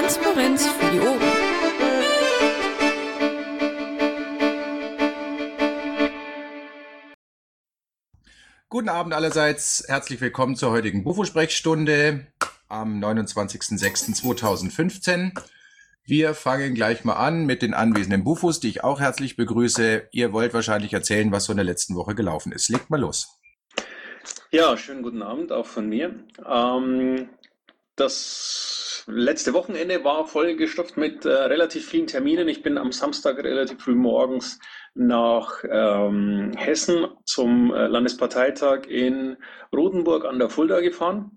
Transparenz für die Ohren. Guten Abend allerseits. Herzlich willkommen zur heutigen Bufo-Sprechstunde am 29.06.2015. Wir fangen gleich mal an mit den anwesenden Bufos, die ich auch herzlich begrüße. Ihr wollt wahrscheinlich erzählen, was so in der letzten Woche gelaufen ist. Legt mal los. Ja, schönen guten Abend auch von mir. Ähm, das letzte Wochenende war vollgestopft mit äh, relativ vielen Terminen. Ich bin am Samstag relativ früh morgens nach ähm, Hessen zum äh, Landesparteitag in Rotenburg an der Fulda gefahren.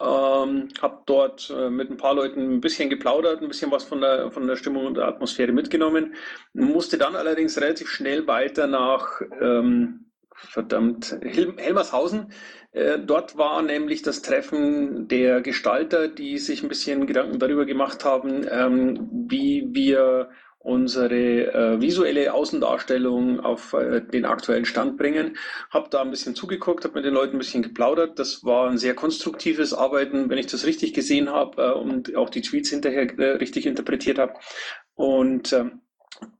Ähm, habe dort äh, mit ein paar Leuten ein bisschen geplaudert, ein bisschen was von der, von der Stimmung und der Atmosphäre mitgenommen. Musste dann allerdings relativ schnell weiter nach ähm, verdammt Hel Helmershausen. Äh, dort war nämlich das Treffen der Gestalter, die sich ein bisschen Gedanken darüber gemacht haben, ähm, wie wir unsere äh, visuelle Außendarstellung auf äh, den aktuellen Stand bringen. Habe da ein bisschen zugeguckt, habe mit den Leuten ein bisschen geplaudert. Das war ein sehr konstruktives Arbeiten, wenn ich das richtig gesehen habe und auch die Tweets hinterher richtig interpretiert habe. Und ähm,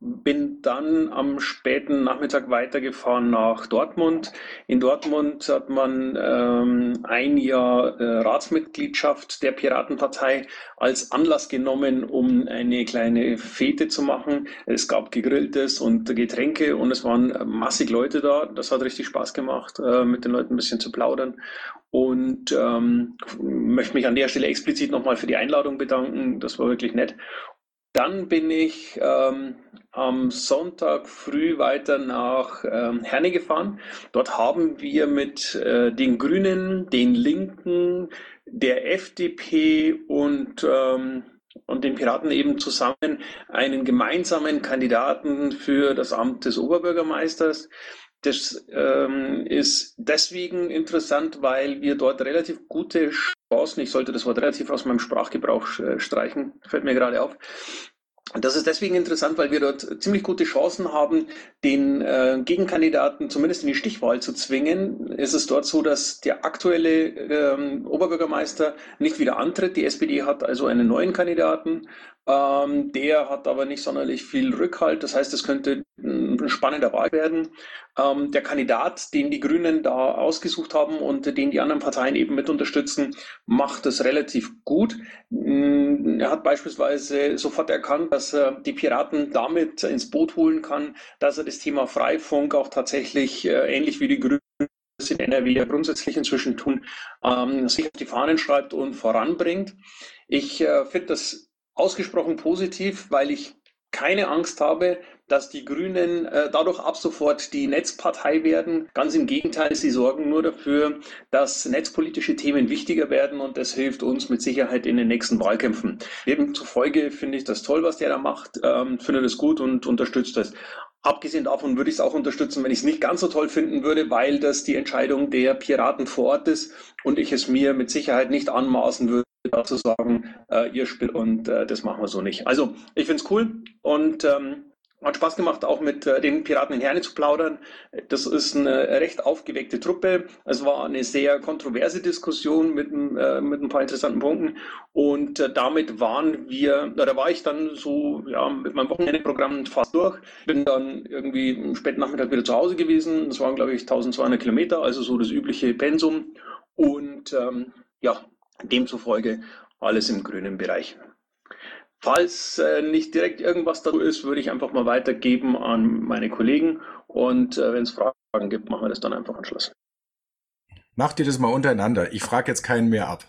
bin dann am späten Nachmittag weitergefahren nach Dortmund. In Dortmund hat man ähm, ein Jahr äh, Ratsmitgliedschaft der Piratenpartei als Anlass genommen, um eine kleine Fete zu machen. Es gab Gegrilltes und Getränke und es waren massig Leute da. Das hat richtig Spaß gemacht, äh, mit den Leuten ein bisschen zu plaudern. Und ähm, möchte mich an der Stelle explizit nochmal für die Einladung bedanken. Das war wirklich nett. Dann bin ich ähm, am Sonntag früh weiter nach ähm, Herne gefahren. Dort haben wir mit äh, den Grünen, den Linken, der FDP und, ähm, und den Piraten eben zusammen einen gemeinsamen Kandidaten für das Amt des Oberbürgermeisters. Das ähm, ist deswegen interessant, weil wir dort relativ gute Chancen, ich sollte das Wort relativ aus meinem Sprachgebrauch äh, streichen, fällt mir gerade auf, das ist deswegen interessant, weil wir dort ziemlich gute Chancen haben, den äh, Gegenkandidaten zumindest in die Stichwahl zu zwingen. Es ist dort so, dass der aktuelle ähm, Oberbürgermeister nicht wieder antritt. Die SPD hat also einen neuen Kandidaten. Ähm, der hat aber nicht sonderlich viel Rückhalt. Das heißt, es könnte ein spannender Wahl werden. Ähm, der Kandidat, den die Grünen da ausgesucht haben und den die anderen Parteien eben mit unterstützen, macht das relativ gut. Mm, er hat beispielsweise sofort erkannt, dass er die Piraten damit ins Boot holen kann, dass er das Thema Freifunk auch tatsächlich äh, ähnlich wie die Grünen in NRW ja grundsätzlich inzwischen tun, ähm, sich auf die Fahnen schreibt und voranbringt. Ich äh, finde das ausgesprochen positiv, weil ich keine Angst habe, dass die Grünen äh, dadurch ab sofort die Netzpartei werden. Ganz im Gegenteil, sie sorgen nur dafür, dass netzpolitische Themen wichtiger werden und das hilft uns mit Sicherheit in den nächsten Wahlkämpfen. Demzufolge finde ich das toll, was der da macht, ähm, finde das gut und unterstütze das. Abgesehen davon würde ich es auch unterstützen, wenn ich es nicht ganz so toll finden würde, weil das die Entscheidung der Piraten vor Ort ist und ich es mir mit Sicherheit nicht anmaßen würde, zu sagen, äh, ihr spielt und äh, das machen wir so nicht. Also ich finde es cool und ähm, hat Spaß gemacht, auch mit äh, den Piraten in Herne zu plaudern. Das ist eine recht aufgeweckte Truppe. Es war eine sehr kontroverse Diskussion mit, äh, mit ein paar interessanten Punkten. Und äh, damit waren wir, da war ich dann so ja, mit meinem Wochenendeprogramm fast durch. Bin dann irgendwie im späten Nachmittag wieder zu Hause gewesen. Das waren, glaube ich, 1200 Kilometer, also so das übliche Pensum. Und ähm, ja, demzufolge alles im grünen Bereich. Falls äh, nicht direkt irgendwas dazu ist, würde ich einfach mal weitergeben an meine Kollegen und äh, wenn es Fragen gibt, machen wir das dann einfach am Schluss. Macht ihr das mal untereinander. Ich frage jetzt keinen mehr ab.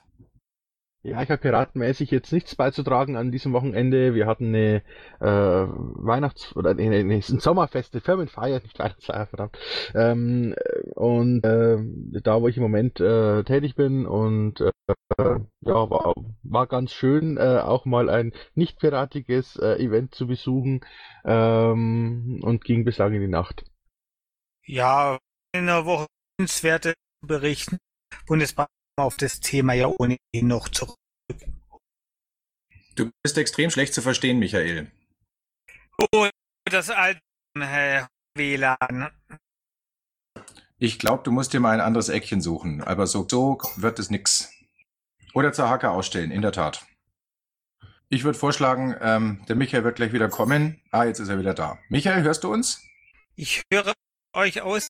Ja, ich habe piratenmäßig jetzt nichts beizutragen an diesem Wochenende. Wir hatten eine äh, Weihnachts- oder eine, eine, eine Sommerfest, eine Firmenfeier, nicht Weihnachtsfeier, verdammt. Ähm, und äh, da, wo ich im Moment äh, tätig bin und äh, ja, war, war ganz schön, äh, auch mal ein nicht piratiges äh, Event zu besuchen ähm, und ging bislang in die Nacht. Ja, in der Woche Werte berichten. Bundesbank auf das Thema ja ohnehin noch zurück. Du bist extrem schlecht zu verstehen, Michael. Oh, das alte äh, WLAN. Ich glaube, du musst dir mal ein anderes Eckchen suchen, aber so, so wird es nix. Oder zur Hacke ausstellen, in der Tat. Ich würde vorschlagen, ähm, der Michael wird gleich wieder kommen. Ah, jetzt ist er wieder da. Michael, hörst du uns? Ich höre euch aus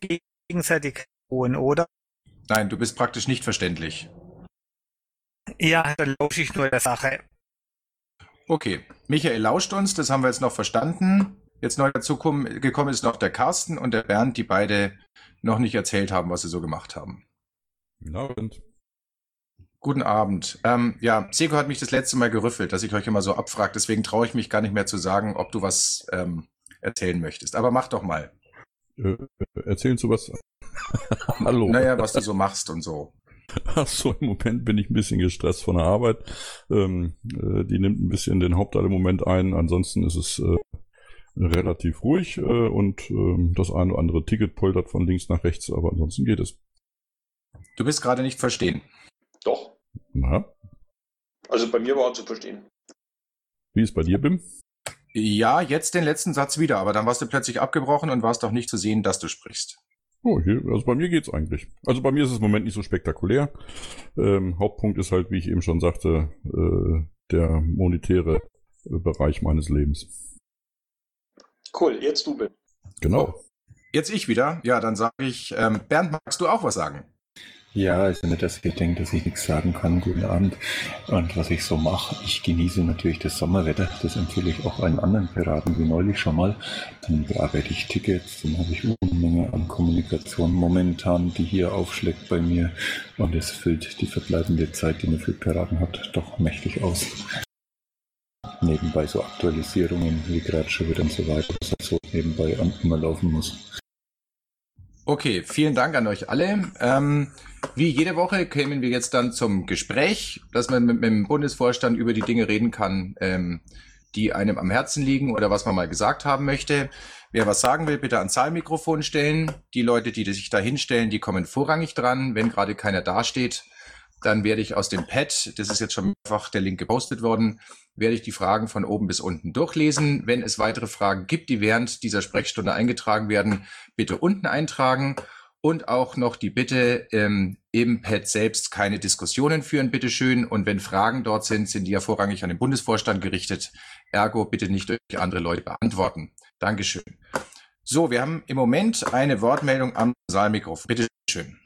gegenseitig oder? Nein, du bist praktisch nicht verständlich. Ja, dann lausche ich nur der Sache. Okay, Michael lauscht uns, das haben wir jetzt noch verstanden. Jetzt neu dazu gekommen ist noch der Carsten und der Bernd, die beide noch nicht erzählt haben, was sie so gemacht haben. Guten Abend. Guten Abend. Ähm, ja, Seko hat mich das letzte Mal gerüffelt, dass ich euch immer so abfrage. Deswegen traue ich mich gar nicht mehr zu sagen, ob du was ähm, erzählen möchtest. Aber mach doch mal. Äh, erzählen zu was? Hallo. Naja, was du so machst und so. Ach so, im Moment bin ich ein bisschen gestresst von der Arbeit. Ähm, äh, die nimmt ein bisschen den Hauptteil im Moment ein. Ansonsten ist es äh, relativ ruhig äh, und äh, das eine oder andere Ticket poltert von links nach rechts, aber ansonsten geht es. Du bist gerade nicht verstehen. Doch. Na? Also bei mir war zu verstehen. Wie ist bei dir, Bim? Ja, jetzt den letzten Satz wieder, aber dann warst du plötzlich abgebrochen und warst auch nicht zu sehen, dass du sprichst. Oh, hier, also bei mir geht's eigentlich. Also bei mir ist es im Moment nicht so spektakulär. Ähm, Hauptpunkt ist halt, wie ich eben schon sagte, äh, der monetäre äh, Bereich meines Lebens. Cool, jetzt du bitte. Genau. Jetzt ich wieder. Ja, dann sage ich, ähm, Bernd, magst du auch was sagen? Ja, also nicht, dass ich denke, dass ich nichts sagen kann. Guten Abend. Und was ich so mache, ich genieße natürlich das Sommerwetter. Das empfehle ich auch allen anderen Piraten wie neulich schon mal. Dann bearbeite ich Tickets, dann habe ich Unmenge an Kommunikation momentan, die hier aufschlägt bei mir. Und es füllt die verbleibende Zeit, die man für Piraten hat, doch mächtig aus nebenbei so Aktualisierungen wie gerade schon wieder und so weiter, was halt so nebenbei immer laufen muss. Okay, vielen Dank an euch alle. Ähm, wie jede Woche kämen wir jetzt dann zum Gespräch, dass man mit, mit dem Bundesvorstand über die Dinge reden kann, ähm, die einem am Herzen liegen oder was man mal gesagt haben möchte. Wer was sagen will, bitte ans Zahlmikrofon stellen. Die Leute, die sich da hinstellen, die kommen vorrangig dran. Wenn gerade keiner dasteht, dann werde ich aus dem Pad, das ist jetzt schon mehrfach der Link gepostet worden, werde ich die Fragen von oben bis unten durchlesen. Wenn es weitere Fragen gibt, die während dieser Sprechstunde eingetragen werden, bitte unten eintragen. Und auch noch die Bitte, ähm, im Pad selbst keine Diskussionen führen, bitteschön. Und wenn Fragen dort sind, sind die ja vorrangig an den Bundesvorstand gerichtet. Ergo bitte nicht durch andere Leute beantworten. Dankeschön. So, wir haben im Moment eine Wortmeldung am Saalmikrofon. Bitteschön.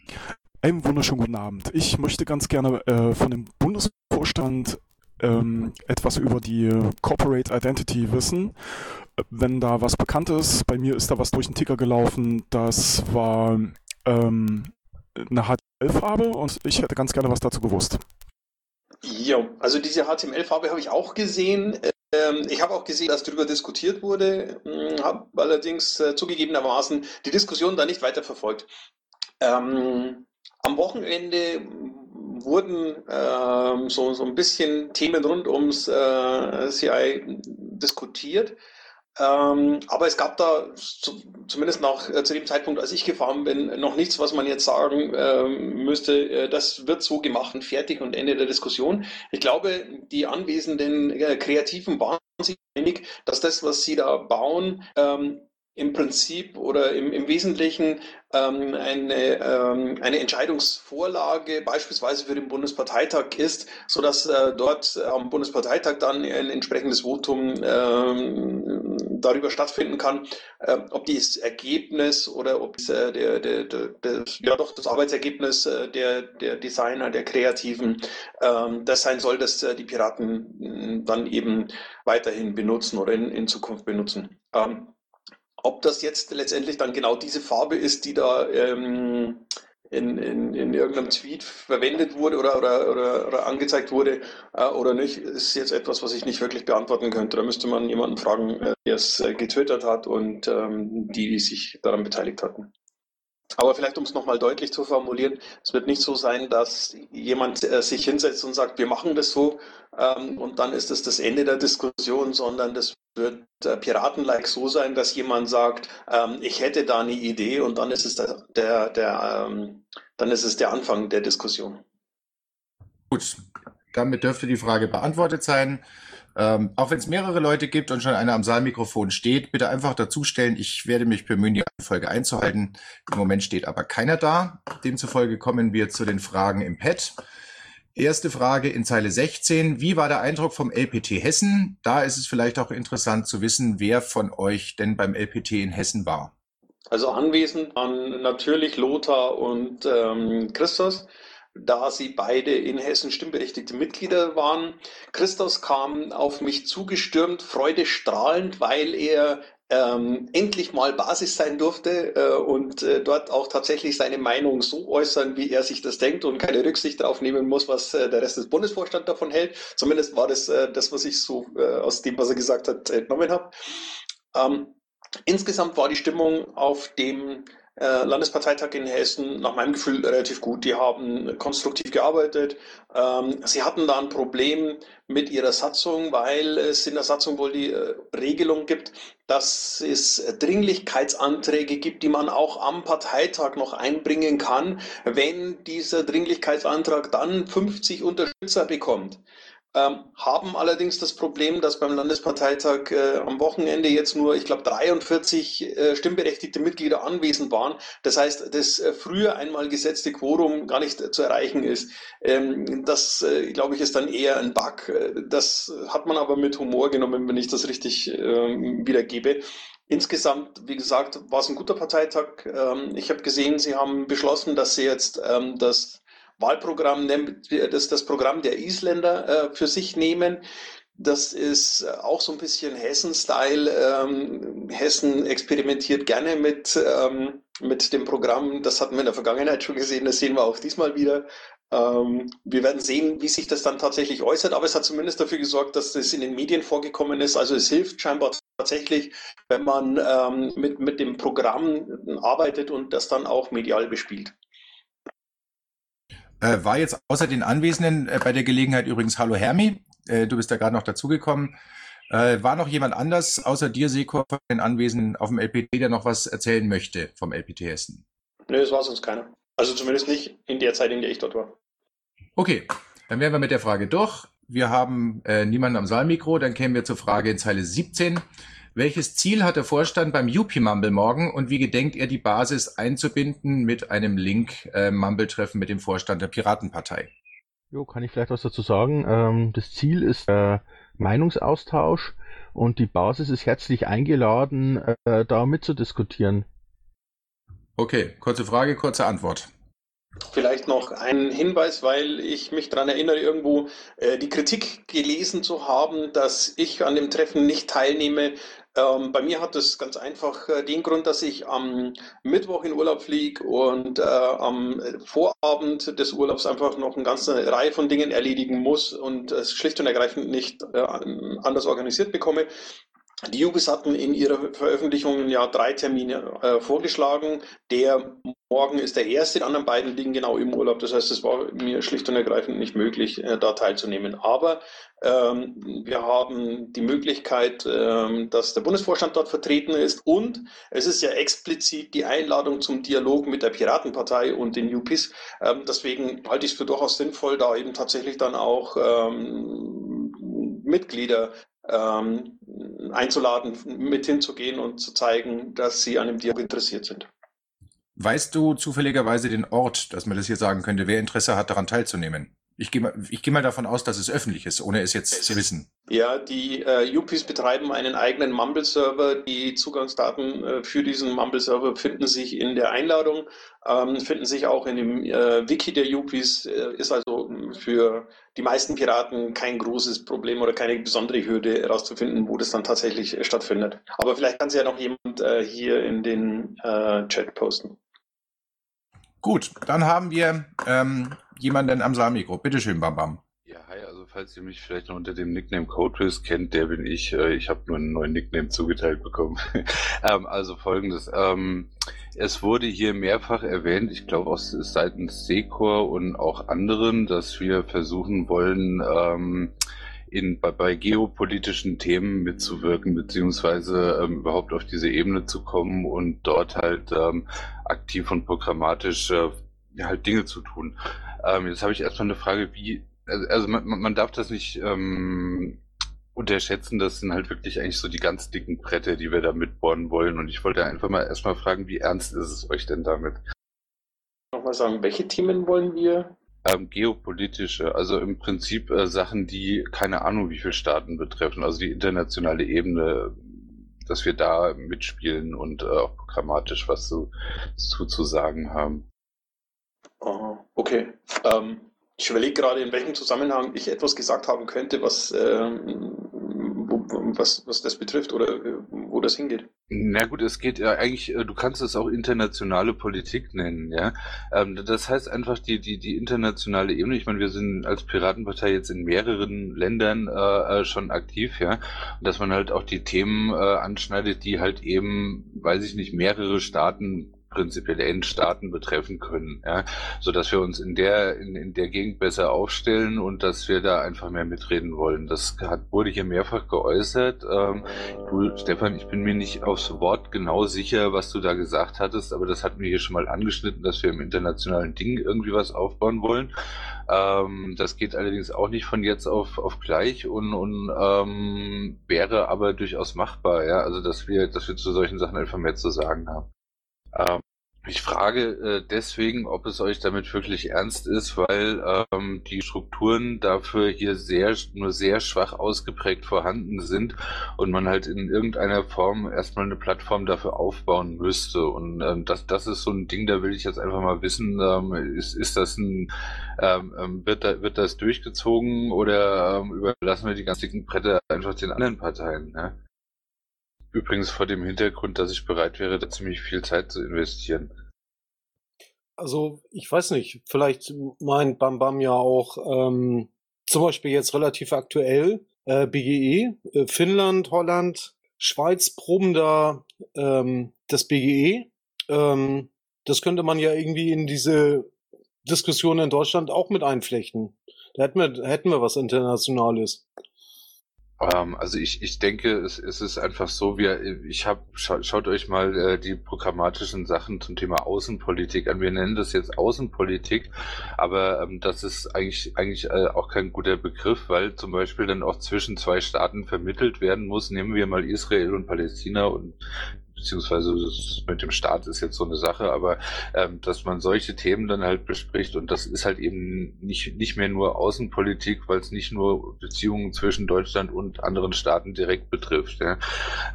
Einen wunderschönen guten Abend. Ich möchte ganz gerne äh, von dem Bundesvorstand ähm, etwas über die Corporate Identity wissen. Wenn da was bekannt ist, bei mir ist da was durch den Ticker gelaufen, das war ähm, eine HTML-Farbe und ich hätte ganz gerne was dazu gewusst. Ja, also diese HTML-Farbe habe ich auch gesehen. Ähm, ich habe auch gesehen, dass darüber diskutiert wurde, hm, habe allerdings äh, zugegebenermaßen die Diskussion da nicht weiter verfolgt. Ähm, am Wochenende wurden ähm, so, so ein bisschen Themen rund ums äh, CI diskutiert. Ähm, aber es gab da zu, zumindest nach, äh, zu dem Zeitpunkt, als ich gefahren bin, noch nichts, was man jetzt sagen ähm, müsste, äh, das wird so gemacht und fertig und Ende der Diskussion. Ich glaube, die anwesenden äh, Kreativen waren sich einig, dass das, was sie da bauen, ähm, im Prinzip oder im, im Wesentlichen ähm, eine, ähm, eine Entscheidungsvorlage beispielsweise für den Bundesparteitag ist, so dass äh, dort am Bundesparteitag dann ein entsprechendes Votum ähm, darüber stattfinden kann, äh, ob dieses Ergebnis oder ob äh, der, der, der, der, ja doch das Arbeitsergebnis äh, der, der Designer, der Kreativen, ähm, das sein soll, dass äh, die Piraten dann eben weiterhin benutzen oder in, in Zukunft benutzen. Ähm, ob das jetzt letztendlich dann genau diese Farbe ist, die da ähm, in, in, in irgendeinem Tweet verwendet wurde oder, oder, oder, oder angezeigt wurde äh, oder nicht, ist jetzt etwas, was ich nicht wirklich beantworten könnte. Da müsste man jemanden fragen, äh, der es äh, getwittert hat und ähm, die, die sich daran beteiligt hatten. Aber vielleicht, um es nochmal deutlich zu formulieren, es wird nicht so sein, dass jemand äh, sich hinsetzt und sagt, wir machen das so ähm, und dann ist es das, Ende der Diskussion, sondern das wird äh, Piraten-like so sein, dass jemand sagt, ähm, ich hätte da eine Idee und dann ist es der, der, der ähm, dann ist es der Anfang der Diskussion. Gut, damit dürfte die Frage beantwortet sein. Ähm, auch wenn es mehrere Leute gibt und schon einer am Saalmikrofon steht, bitte einfach dazustellen. Ich werde mich bemühen, die Folge einzuhalten. Im Moment steht aber keiner da. Demzufolge kommen wir zu den Fragen im Pad. Erste Frage in Zeile 16. Wie war der Eindruck vom LPT Hessen? Da ist es vielleicht auch interessant zu wissen, wer von euch denn beim LPT in Hessen war. Also anwesend waren natürlich Lothar und ähm, Christos, da sie beide in Hessen stimmberechtigte Mitglieder waren. Christos kam auf mich zugestürmt, freudestrahlend, weil er ähm, endlich mal Basis sein durfte äh, und äh, dort auch tatsächlich seine Meinung so äußern, wie er sich das denkt und keine Rücksicht darauf nehmen muss, was äh, der Rest des Bundesvorstands davon hält. Zumindest war das äh, das, was ich so äh, aus dem, was er gesagt hat, entnommen habe. Ähm, insgesamt war die Stimmung auf dem äh, Landesparteitag in Hessen nach meinem Gefühl relativ gut. Die haben konstruktiv gearbeitet. Ähm, sie hatten da ein Problem mit ihrer Satzung, weil es in der Satzung wohl die äh, Regelung gibt, dass es Dringlichkeitsanträge gibt, die man auch am Parteitag noch einbringen kann, wenn dieser Dringlichkeitsantrag dann 50 Unterstützer bekommt ähm, haben allerdings das Problem, dass beim Landesparteitag äh, am Wochenende jetzt nur, ich glaube, 43 äh, stimmberechtigte Mitglieder anwesend waren. Das heißt, das äh, früher einmal gesetzte Quorum gar nicht zu erreichen ist. Ähm, das, äh, glaube ich, ist dann eher ein Bug. Das hat man aber mit Humor genommen, wenn ich das richtig ähm, wiedergebe. Insgesamt, wie gesagt, war es ein guter Parteitag. Ähm, ich habe gesehen, Sie haben beschlossen, dass Sie jetzt ähm, das Wahlprogramm, das, das Programm der Isländer äh, für sich nehmen. Das ist auch so ein bisschen Hessen-Style. Ähm, Hessen experimentiert gerne mit, ähm, mit dem Programm. Das hatten wir in der Vergangenheit schon gesehen. Das sehen wir auch diesmal wieder. Ähm, wir werden sehen, wie sich das dann tatsächlich äußert. Aber es hat zumindest dafür gesorgt, dass das in den Medien vorgekommen ist. Also es hilft scheinbar tatsächlich, wenn man ähm, mit, mit dem Programm arbeitet und das dann auch medial bespielt. Äh, war jetzt außer den Anwesenden äh, bei der Gelegenheit übrigens Hallo Hermi. Äh, du bist da gerade noch dazugekommen. Äh, war noch jemand anders außer dir, Sekor, von den Anwesenden auf dem LPT, der noch was erzählen möchte vom LPT Hessen? Nö, es war sonst keiner. Also zumindest nicht in der Zeit, in der ich dort war. Okay, dann wären wir mit der Frage durch. Wir haben äh, niemanden am Saalmikro, dann kämen wir zur Frage in Zeile 17. Welches Ziel hat der Vorstand beim UP-Mumble morgen und wie gedenkt er die Basis einzubinden mit einem Link äh, Mumble-Treffen mit dem Vorstand der Piratenpartei? Jo, kann ich vielleicht was dazu sagen? Ähm, das Ziel ist äh, Meinungsaustausch und die Basis ist herzlich eingeladen, äh, da mitzudiskutieren. Okay, kurze Frage, kurze Antwort. Vielleicht noch ein Hinweis, weil ich mich daran erinnere, irgendwo äh, die Kritik gelesen zu haben, dass ich an dem Treffen nicht teilnehme. Ähm, bei mir hat es ganz einfach äh, den Grund, dass ich am Mittwoch in Urlaub fliege und äh, am Vorabend des Urlaubs einfach noch eine ganze Reihe von Dingen erledigen muss und es schlicht und ergreifend nicht äh, anders organisiert bekomme. Die UBIS hatten in ihrer Veröffentlichung ja drei Termine äh, vorgeschlagen. Der morgen ist der erste, die anderen beiden liegen genau im Urlaub. Das heißt, es war mir schlicht und ergreifend nicht möglich, äh, da teilzunehmen. Aber ähm, wir haben die Möglichkeit, ähm, dass der Bundesvorstand dort vertreten ist und es ist ja explizit die Einladung zum Dialog mit der Piratenpartei und den UPs. Ähm, deswegen halte ich es für durchaus sinnvoll, da eben tatsächlich dann auch ähm, Mitglieder ähm, einzuladen, mit hinzugehen und zu zeigen, dass sie an dem Dialog interessiert sind. Weißt du zufälligerweise den Ort, dass man das hier sagen könnte, wer Interesse hat, daran teilzunehmen? Ich gehe mal, ich gehe mal davon aus, dass es öffentlich ist, ohne es jetzt zu wissen. Ja, die äh, UPs betreiben einen eigenen Mumble-Server. Die Zugangsdaten äh, für diesen Mumble-Server finden sich in der Einladung, ähm, finden sich auch in dem äh, Wiki der UPs. Äh, ist also für die meisten Piraten kein großes Problem oder keine besondere Hürde herauszufinden, wo das dann tatsächlich äh, stattfindet. Aber vielleicht kann es ja noch jemand äh, hier in den Chat posten. Gut, dann haben wir ähm, jemanden am Saalmikro. Bitte schön, Bam Bam. Ja, hi, also falls ihr mich vielleicht noch unter dem Nickname Codewiz kennt, der bin ich. Äh, ich habe nur einen neuen Nickname zugeteilt bekommen. ähm, also folgendes. Ähm, es wurde hier mehrfach erwähnt, ich glaube aus seitens Secor und auch anderen, dass wir versuchen wollen, ähm, in, bei, bei geopolitischen Themen mitzuwirken, beziehungsweise ähm, überhaupt auf diese Ebene zu kommen und dort halt ähm, aktiv und programmatisch äh, halt Dinge zu tun. Ähm, jetzt habe ich erstmal eine Frage, wie, also, also man, man darf das nicht ähm, unterschätzen, das sind halt wirklich eigentlich so die ganz dicken Bretter, die wir da mitbohren wollen. Und ich wollte einfach mal erstmal fragen, wie ernst ist es euch denn damit? Nochmal sagen, welche Themen wollen wir ähm, geopolitische, also im Prinzip äh, Sachen, die keine Ahnung wie viele Staaten betreffen, also die internationale Ebene, dass wir da mitspielen und äh, auch programmatisch was zu, zu, zu sagen haben. Oh, okay. Ähm, ich überlege gerade, in welchem Zusammenhang ich etwas gesagt haben könnte, was, ähm, wo, was, was das betrifft oder äh, wo das hingeht. Na gut, es geht ja eigentlich, äh, du kannst es auch internationale Politik nennen, ja. Ähm, das heißt einfach die, die, die internationale Ebene. Ich meine, wir sind als Piratenpartei jetzt in mehreren Ländern äh, äh schon aktiv, ja. Und dass man halt auch die Themen äh, anschneidet, die halt eben, weiß ich nicht, mehrere Staaten prinzipiell Endstaaten betreffen können, ja, so dass wir uns in der in, in der Gegend besser aufstellen und dass wir da einfach mehr mitreden wollen. Das hat, wurde hier mehrfach geäußert. Ähm, du, Stefan, ich bin mir nicht aufs Wort genau sicher, was du da gesagt hattest, aber das hatten wir hier schon mal angeschnitten, dass wir im internationalen Ding irgendwie was aufbauen wollen. Ähm, das geht allerdings auch nicht von jetzt auf, auf gleich und, und ähm, wäre aber durchaus machbar, ja, also dass wir, dass wir zu solchen Sachen einfach mehr zu sagen haben. Ähm, ich frage äh, deswegen, ob es euch damit wirklich ernst ist, weil ähm, die Strukturen dafür hier sehr nur sehr schwach ausgeprägt vorhanden sind und man halt in irgendeiner Form erstmal eine Plattform dafür aufbauen müsste. Und ähm, das, das ist so ein Ding, da will ich jetzt einfach mal wissen, ähm, ist, ist das ein, ähm, ähm wird, da, wird das durchgezogen oder ähm, überlassen wir die ganzen Bretter einfach den anderen Parteien? Ne? Übrigens vor dem Hintergrund, dass ich bereit wäre, da ziemlich viel Zeit zu investieren. Also, ich weiß nicht, vielleicht meint Bam Bam ja auch ähm, zum Beispiel jetzt relativ aktuell äh, BGE, äh, Finnland, Holland, Schweiz proben da ähm, das BGE. Ähm, das könnte man ja irgendwie in diese Diskussion in Deutschland auch mit einflechten. Da hätten wir, hätten wir was Internationales. Ähm, also ich, ich denke, es, es ist einfach so, wir, ich habe, scha, schaut euch mal äh, die programmatischen Sachen zum Thema Außenpolitik an. Wir nennen das jetzt Außenpolitik, aber ähm, das ist eigentlich, eigentlich äh, auch kein guter Begriff, weil zum Beispiel dann auch zwischen zwei Staaten vermittelt werden muss. Nehmen wir mal Israel und Palästina und beziehungsweise mit dem Staat ist jetzt so eine Sache, aber ähm, dass man solche Themen dann halt bespricht und das ist halt eben nicht, nicht mehr nur Außenpolitik, weil es nicht nur Beziehungen zwischen Deutschland und anderen Staaten direkt betrifft. Ja.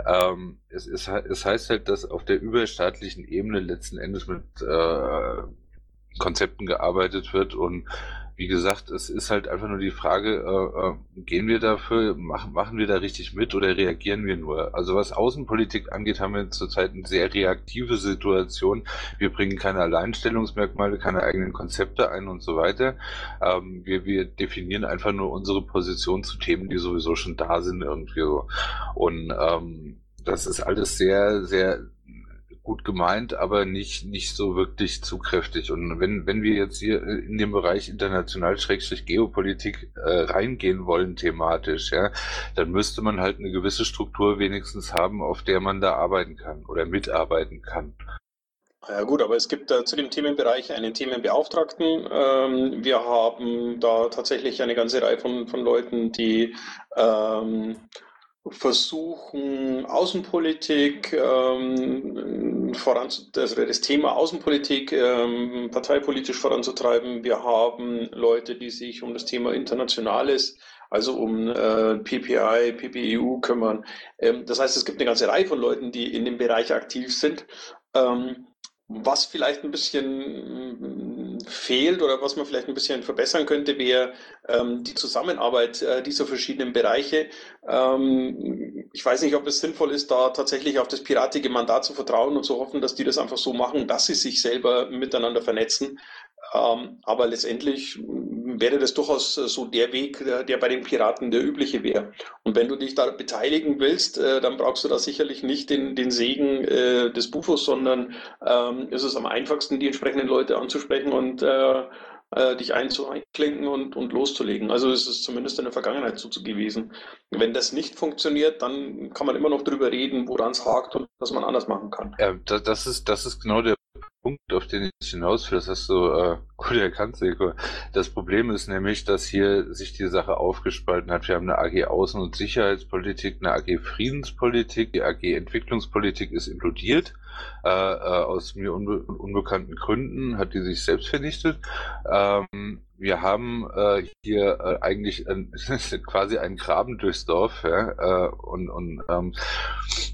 Ähm, es, es, es heißt halt, dass auf der überstaatlichen Ebene letzten Endes mit äh, Konzepten gearbeitet wird und wie gesagt, es ist halt einfach nur die Frage, äh, äh, gehen wir dafür, machen, machen wir da richtig mit oder reagieren wir nur? Also was Außenpolitik angeht, haben wir zurzeit eine sehr reaktive Situation. Wir bringen keine Alleinstellungsmerkmale, keine eigenen Konzepte ein und so weiter. Ähm, wir, wir definieren einfach nur unsere Position zu Themen, die sowieso schon da sind irgendwie so. Und ähm, das ist alles sehr, sehr gut gemeint, aber nicht, nicht so wirklich zukräftig. Und wenn, wenn wir jetzt hier in den Bereich international Schrägstrich Geopolitik äh, reingehen wollen thematisch, ja, dann müsste man halt eine gewisse Struktur wenigstens haben, auf der man da arbeiten kann oder mitarbeiten kann. Ja gut, aber es gibt äh, zu dem Themenbereich einen Themenbeauftragten. Ähm, wir haben da tatsächlich eine ganze Reihe von, von Leuten, die ähm, versuchen, Außenpolitik ähm, voranzu also das Thema Außenpolitik ähm, parteipolitisch voranzutreiben. Wir haben Leute, die sich um das Thema Internationales, also um äh, PPI, PPEU kümmern. Ähm, das heißt, es gibt eine ganze Reihe von Leuten, die in dem Bereich aktiv sind. Ähm, was vielleicht ein bisschen fehlt oder was man vielleicht ein bisschen verbessern könnte, wäre ähm, die Zusammenarbeit äh, dieser verschiedenen Bereiche. Ähm, ich weiß nicht, ob es sinnvoll ist, da tatsächlich auf das piratige Mandat zu vertrauen und zu hoffen, dass die das einfach so machen, dass sie sich selber miteinander vernetzen. Ähm, aber letztendlich wäre das durchaus äh, so der Weg, der, bei den Piraten der übliche wäre. Und wenn du dich da beteiligen willst, äh, dann brauchst du da sicherlich nicht den, den Segen äh, des Bufos, sondern ähm, ist es am einfachsten, die entsprechenden Leute anzusprechen und äh, äh dich einzuklinken und, und loszulegen. Also ist es zumindest in der Vergangenheit so gewesen. Wenn das nicht funktioniert, dann kann man immer noch drüber reden, woran es hakt und was man anders machen kann. Ja, das, ist, das ist genau der Punkt, auf den ich hinaus will, das hast du äh, gut erkannt, Seko. Das Problem ist nämlich, dass hier sich die Sache aufgespalten hat. Wir haben eine AG Außen- und Sicherheitspolitik, eine AG Friedenspolitik, die AG Entwicklungspolitik ist implodiert äh, äh, aus mir unbe unbekannten Gründen hat die sich selbst vernichtet. Ähm, wir haben äh, hier äh, eigentlich ein, quasi einen Graben durchs Dorf, ja, äh, und, und ähm,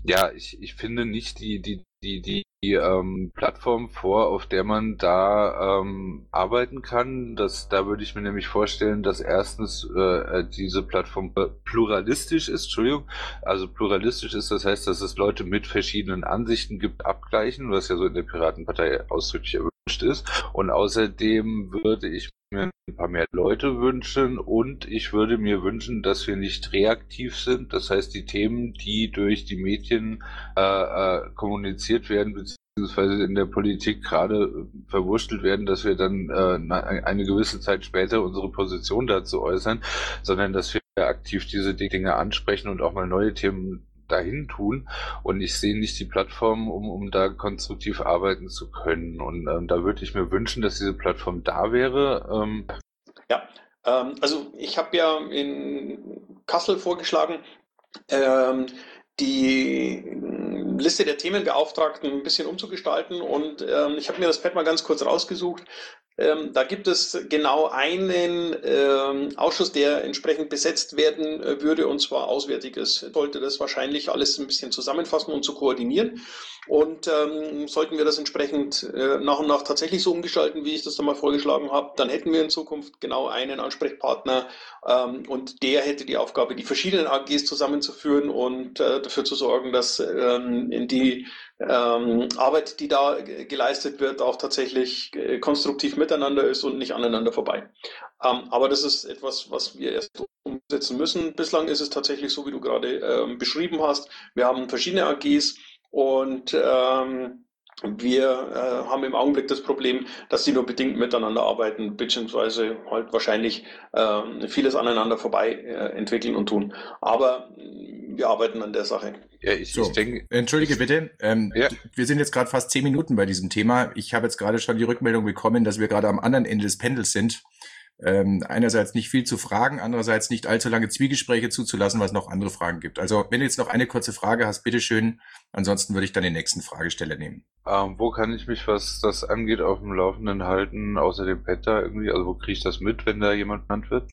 ja, ich, ich finde nicht die, die, die, die die ähm, Plattform vor, auf der man da ähm, arbeiten kann. Das, da würde ich mir nämlich vorstellen, dass erstens äh, diese Plattform pluralistisch ist, Entschuldigung, also pluralistisch ist, das heißt, dass es Leute mit verschiedenen Ansichten gibt, abgleichen, was ja so in der Piratenpartei ausdrücklich ist. Und außerdem würde ich mir ein paar mehr Leute wünschen und ich würde mir wünschen, dass wir nicht reaktiv sind. Das heißt, die Themen, die durch die Medien äh, äh, kommuniziert werden, beziehungsweise in der Politik gerade verwurstelt werden, dass wir dann äh, eine gewisse Zeit später unsere Position dazu äußern, sondern dass wir aktiv diese Dinge ansprechen und auch mal neue Themen dahin tun. Und ich sehe nicht die Plattform, um, um da konstruktiv arbeiten zu können. Und ähm, da würde ich mir wünschen, dass diese Plattform da wäre. Ähm, ja, ähm, also ich habe ja in Kassel vorgeschlagen, ähm, die Liste der Themenbeauftragten ein bisschen umzugestalten und ähm, ich habe mir das Pad mal ganz kurz rausgesucht. Ähm, da gibt es genau einen ähm, Ausschuss, der entsprechend besetzt werden äh, würde, und zwar Auswärtiges. Sollte das wahrscheinlich alles ein bisschen zusammenfassen und zu koordinieren. Und ähm, sollten wir das entsprechend äh, nach und nach tatsächlich so umgestalten, wie ich das da mal vorgeschlagen habe, dann hätten wir in Zukunft genau einen Ansprechpartner ähm, und der hätte die Aufgabe, die verschiedenen AGs zusammenzuführen und äh, dafür zu sorgen, dass ähm, die ähm, Arbeit, die da geleistet wird, auch tatsächlich äh, konstruktiv miteinander ist und nicht aneinander vorbei. Ähm, aber das ist etwas, was wir erst umsetzen müssen. Bislang ist es tatsächlich so, wie du gerade ähm, beschrieben hast. Wir haben verschiedene AGs und ähm, wir äh, haben im Augenblick das Problem, dass die nur bedingt miteinander arbeiten, beziehungsweise halt wahrscheinlich äh, vieles aneinander vorbei äh, entwickeln und tun. Aber wir arbeiten an der Sache. Ja, ich, so, ich denke. Entschuldige bitte. Ähm, ja. Wir sind jetzt gerade fast zehn Minuten bei diesem Thema. Ich habe jetzt gerade schon die Rückmeldung bekommen, dass wir gerade am anderen Ende des Pendels sind ähm, einerseits nicht viel zu fragen, andererseits nicht allzu lange Zwiegespräche zuzulassen, was noch andere Fragen gibt. Also wenn du jetzt noch eine kurze Frage hast, bitteschön. Ansonsten würde ich dann den nächsten Fragesteller nehmen. Ähm, wo kann ich mich, was das angeht, auf dem Laufenden halten, außer dem Pet da irgendwie? Also wo kriege ich das mit, wenn da jemand genannt wird?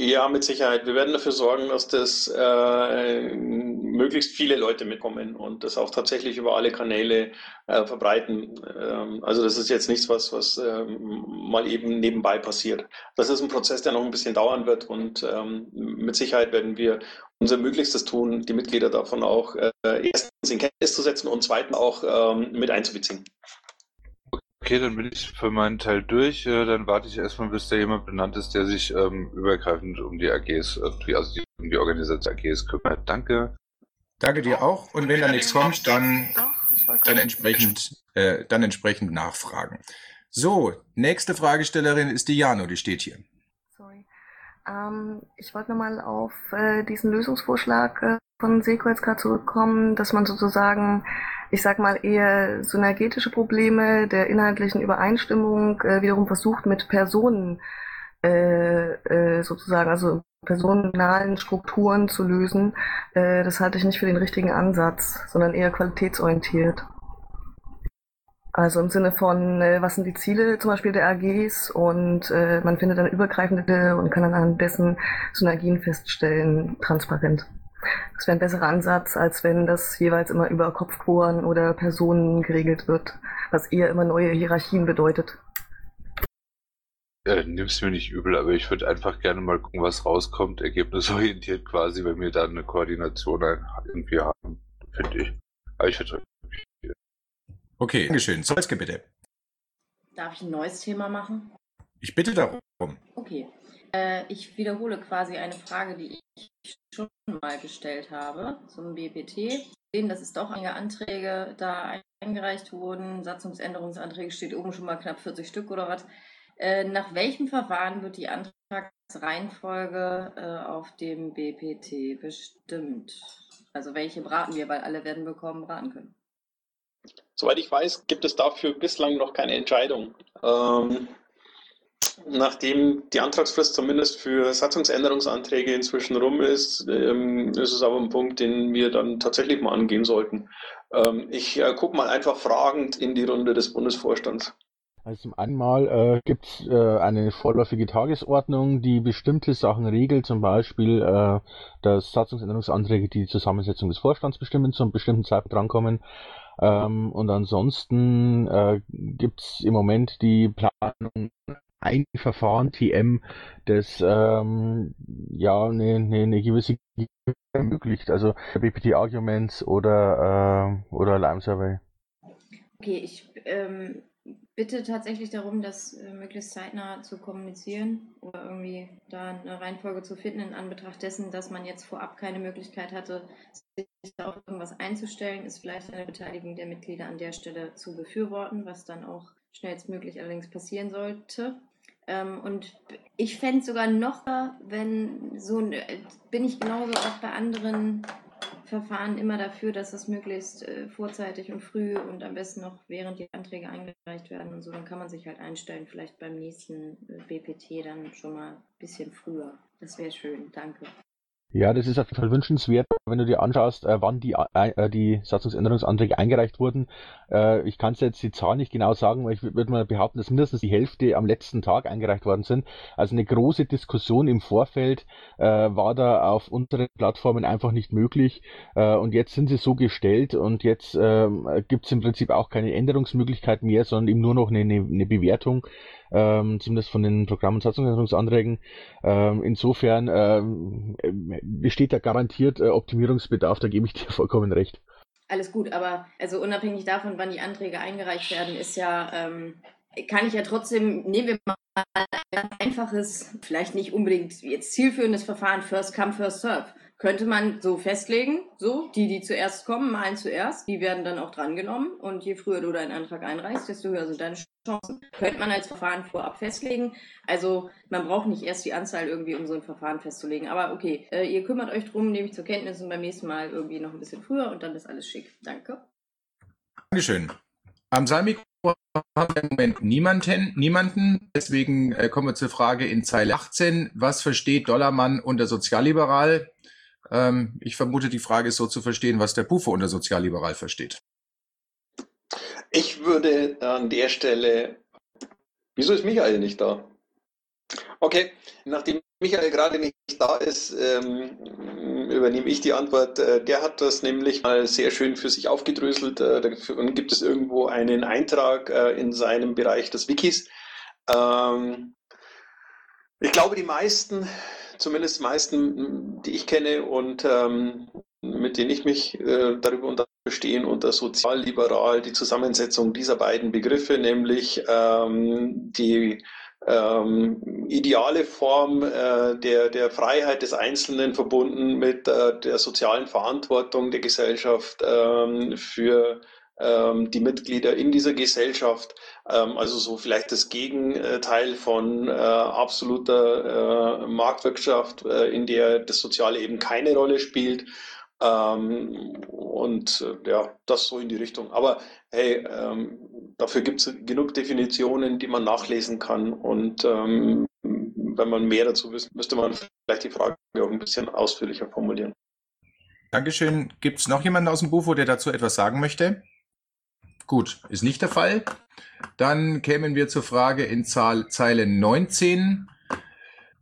Ja, mit Sicherheit. Wir werden dafür sorgen, dass das äh, möglichst viele Leute mitkommen und das auch tatsächlich über alle Kanäle äh, verbreiten. Ähm, also das ist jetzt nichts, was, was ähm, mal eben nebenbei passiert. Das ist ein Prozess, der noch ein bisschen dauern wird und ähm, mit Sicherheit werden wir unser Möglichstes tun, die Mitglieder davon auch äh, erstens in Kenntnis zu setzen und zweitens auch ähm, mit einzubeziehen. Okay, dann bin ich für meinen Teil durch. Äh, dann warte ich erstmal, bis da jemand benannt ist, der sich ähm, übergreifend um die AGs, äh, also die, um die Organisation AGs kümmert. Danke. Danke dir auch. Und wenn da nichts kommt, dann, dann entsprechend, äh, dann entsprechend nachfragen. So, nächste Fragestellerin ist die Jano, die steht hier. Sorry. Ähm, ich wollte nochmal auf äh, diesen Lösungsvorschlag äh, von Seko jetzt gerade zurückkommen, dass man sozusagen ich sag mal, eher synergetische Probleme der inhaltlichen Übereinstimmung äh, wiederum versucht mit Personen äh, äh, sozusagen, also personalen Strukturen zu lösen. Äh, das halte ich nicht für den richtigen Ansatz, sondern eher qualitätsorientiert. Also im Sinne von, äh, was sind die Ziele zum Beispiel der AGs und äh, man findet dann übergreifende und kann dann an dessen Synergien feststellen, transparent. Das wäre ein besserer Ansatz, als wenn das jeweils immer über Kopfquoren oder Personen geregelt wird, was eher immer neue Hierarchien bedeutet. Ja, nimm's mir nicht übel, aber ich würde einfach gerne mal gucken, was rauskommt, ergebnisorientiert quasi, wenn wir da eine Koordination irgendwie haben, finde ich. Aber ich würde Okay, Dankeschön. Solske bitte. Darf ich ein neues Thema machen? Ich bitte darum. Okay. Äh, ich wiederhole quasi eine Frage, die ich schon mal gestellt habe zum BPT. Sehen, dass es doch einige Anträge da eingereicht wurden. Satzungsänderungsanträge steht oben schon mal knapp 40 Stück oder was. Äh, nach welchem Verfahren wird die Antragsreihenfolge äh, auf dem BPT bestimmt? Also welche beraten wir, weil alle werden bekommen beraten können. Soweit ich weiß, gibt es dafür bislang noch keine Entscheidung. Ähm, nachdem die Antragsfrist zumindest für Satzungsänderungsanträge inzwischen rum ist, ähm, ist es aber ein Punkt, den wir dann tatsächlich mal angehen sollten. Ähm, ich äh, gucke mal einfach fragend in die Runde des Bundesvorstands. Also zum einen äh, gibt es äh, eine vorläufige Tagesordnung, die bestimmte Sachen regelt, zum Beispiel, äh, dass Satzungsänderungsanträge die Zusammensetzung des Vorstands bestimmen, zu einem bestimmten Zeitpunkt drankommen. Ähm, und ansonsten äh, gibt es im Moment die Planung ein Verfahren TM, das ähm, ja eine ne, ne gewisse ermöglicht, also BPT Arguments oder äh, oder Lime Survey. Okay, ich ähm, bitte tatsächlich darum, das äh, möglichst zeitnah zu kommunizieren oder irgendwie da eine Reihenfolge zu finden in Anbetracht dessen, dass man jetzt vorab keine Möglichkeit hatte, sich auf irgendwas einzustellen, ist vielleicht eine Beteiligung der Mitglieder an der Stelle zu befürworten, was dann auch schnellstmöglich allerdings passieren sollte. Ähm, und ich fände es sogar noch, wenn so, äh, bin ich genauso auch bei anderen Verfahren immer dafür, dass das möglichst äh, vorzeitig und früh und am besten noch während die Anträge eingereicht werden und so, dann kann man sich halt einstellen, vielleicht beim nächsten äh, BPT dann schon mal ein bisschen früher. Das wäre schön, danke. Ja, das ist auf jeden Fall wünschenswert, wenn du dir anschaust, äh, wann die, äh, äh die Satzungsänderungsanträge eingereicht wurden. Äh, ich kann jetzt die Zahl nicht genau sagen, weil ich würde mal behaupten, dass mindestens die Hälfte am letzten Tag eingereicht worden sind. Also eine große Diskussion im Vorfeld äh, war da auf unseren Plattformen einfach nicht möglich. Äh, und jetzt sind sie so gestellt und jetzt äh, gibt es im Prinzip auch keine Änderungsmöglichkeit mehr, sondern eben nur noch eine, eine Bewertung ähm, zumindest von den Programm- und Satzungsänderungsanträgen. Ähm, insofern ähm, besteht da garantiert äh, Optimierungsbedarf, da gebe ich dir vollkommen recht. Alles gut, aber also unabhängig davon, wann die Anträge eingereicht werden, ist ja, ähm, kann ich ja trotzdem, nehmen wir mal ein einfaches, vielleicht nicht unbedingt jetzt zielführendes Verfahren, First Come, First Serve könnte man so festlegen, so, die, die zuerst kommen, malen zuerst, die werden dann auch drangenommen und je früher du deinen Antrag einreichst, desto höher sind deine Chancen. Könnte man als Verfahren vorab festlegen. Also man braucht nicht erst die Anzahl irgendwie, um so ein Verfahren festzulegen. Aber okay, äh, ihr kümmert euch drum, nehme ich zur Kenntnis und beim nächsten Mal irgendwie noch ein bisschen früher und dann ist alles schick. Danke. Dankeschön. Am Saalmikro haben wir im Moment niemanden, niemanden. Deswegen äh, kommen wir zur Frage in Zeile 18. Was versteht Dollarmann unter sozialliberal? Ähm, ich vermute, die Frage ist so zu verstehen, was der Bufo unter sozialliberal versteht. Ich würde an der Stelle. Wieso ist Michael nicht da? Okay, nachdem Michael gerade nicht da ist, ähm, übernehme ich die Antwort. Äh, der hat das nämlich mal sehr schön für sich aufgedröselt. Äh, und gibt es irgendwo einen Eintrag äh, in seinem Bereich des Wikis. Ähm, ich glaube, die meisten zumindest die meisten, die ich kenne und ähm, mit denen ich mich äh, darüber unterstehen, unter sozialliberal die Zusammensetzung dieser beiden Begriffe, nämlich ähm, die ähm, ideale Form äh, der, der Freiheit des Einzelnen verbunden mit äh, der sozialen Verantwortung der Gesellschaft ähm, für ähm, die Mitglieder in dieser Gesellschaft, ähm, also so vielleicht das Gegenteil von äh, absoluter äh, Marktwirtschaft, äh, in der das Soziale eben keine Rolle spielt. Ähm, und äh, ja, das so in die Richtung. Aber hey, ähm, dafür gibt es genug Definitionen, die man nachlesen kann. Und ähm, wenn man mehr dazu wüsste, müsste man vielleicht die Frage auch ein bisschen ausführlicher formulieren. Dankeschön. Gibt es noch jemanden aus dem Bufo, der dazu etwas sagen möchte? Gut, ist nicht der Fall. Dann kämen wir zur Frage in Zahl, Zeile 19.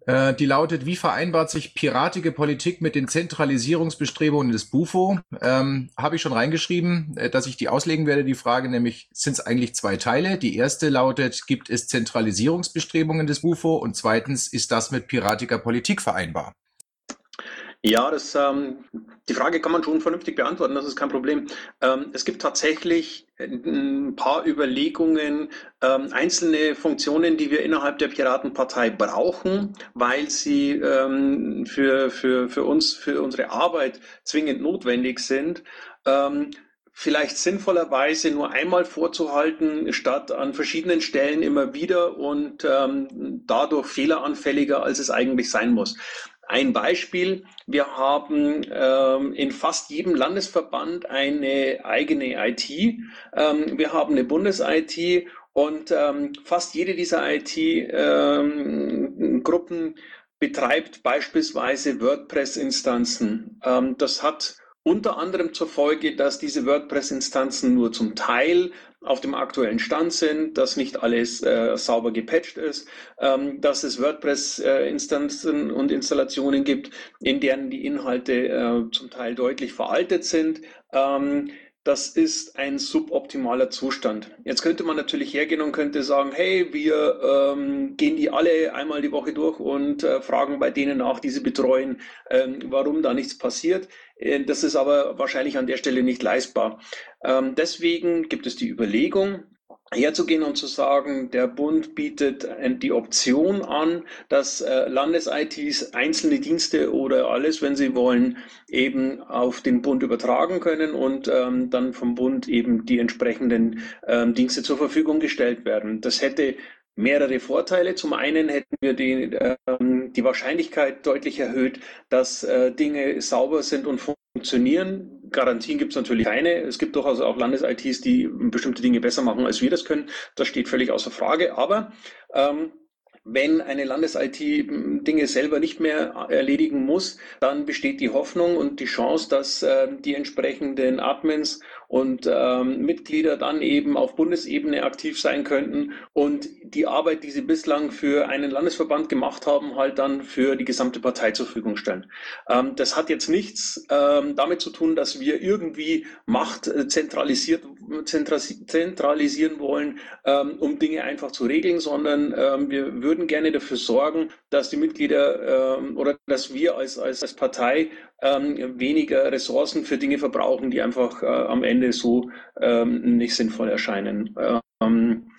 Äh, die lautet, wie vereinbart sich piratige Politik mit den Zentralisierungsbestrebungen des BUFO? Ähm, Habe ich schon reingeschrieben, äh, dass ich die auslegen werde. Die Frage nämlich, sind es eigentlich zwei Teile? Die erste lautet, gibt es Zentralisierungsbestrebungen des BUFO? Und zweitens, ist das mit piratiger Politik vereinbar? Ja, das, ähm, die Frage kann man schon vernünftig beantworten, das ist kein Problem. Ähm, es gibt tatsächlich ein paar Überlegungen, ähm, einzelne Funktionen, die wir innerhalb der Piratenpartei brauchen, weil sie ähm, für, für, für uns, für unsere Arbeit zwingend notwendig sind. Ähm, vielleicht sinnvollerweise nur einmal vorzuhalten, statt an verschiedenen Stellen immer wieder und ähm, dadurch fehleranfälliger, als es eigentlich sein muss. Ein Beispiel, wir haben ähm, in fast jedem Landesverband eine eigene IT. Ähm, wir haben eine Bundes-IT Und ähm, fast jede dieser IT-Gruppen ähm, betreibt beispielsweise WordPress-Instanzen. Ähm, das hat unter anderem zur Folge, dass diese WordPress-Instanzen nur zum Teil auf dem aktuellen Stand sind, dass nicht alles äh, sauber gepatcht ist, ähm, dass es WordPress-Instanzen und Installationen gibt, in deren die Inhalte äh, zum Teil deutlich veraltet sind. Ähm, das ist ein suboptimaler Zustand. Jetzt könnte man natürlich hergehen und könnte sagen, hey, wir ähm, gehen die alle einmal die Woche durch und äh, fragen bei denen nach, die sie betreuen, ähm, warum da nichts passiert. Äh, das ist aber wahrscheinlich an der Stelle nicht leistbar. Ähm, deswegen gibt es die Überlegung, herzugehen und zu sagen, der Bund bietet äh, die Option an, dass äh, Landes-ITs einzelne Dienste oder alles, wenn sie wollen, eben auf den Bund übertragen können und ähm, dann vom Bund eben die entsprechenden ähm, Dienste zur Verfügung gestellt werden. Das hätte mehrere Vorteile. Zum einen hätten wir die, ähm, die Wahrscheinlichkeit deutlich erhöht, dass äh, Dinge sauber sind und funktionieren. Garantien gibt es natürlich keine. Es gibt durchaus auch Landes-ITs, die bestimmte Dinge besser machen, als wir das können. Das steht völlig außer Frage. Aber ähm, wenn eine Landes-IT Dinge selber nicht mehr erledigen muss, dann besteht die Hoffnung und die Chance, dass äh, die entsprechenden Admins und ähm, Mitglieder dann eben auf Bundesebene aktiv sein könnten und die Arbeit, die sie bislang für einen Landesverband gemacht haben, halt dann für die gesamte Partei zur Verfügung stellen. Ähm, das hat jetzt nichts ähm, damit zu tun, dass wir irgendwie Macht äh, zentralisiert, zentralisieren wollen, ähm, um Dinge einfach zu regeln, sondern ähm, wir würden gerne dafür sorgen, dass die Mitglieder ähm, oder dass wir als, als, als Partei ähm, weniger Ressourcen für Dinge verbrauchen, die einfach äh, am Ende so ähm, nicht sinnvoll erscheinen. Ähm,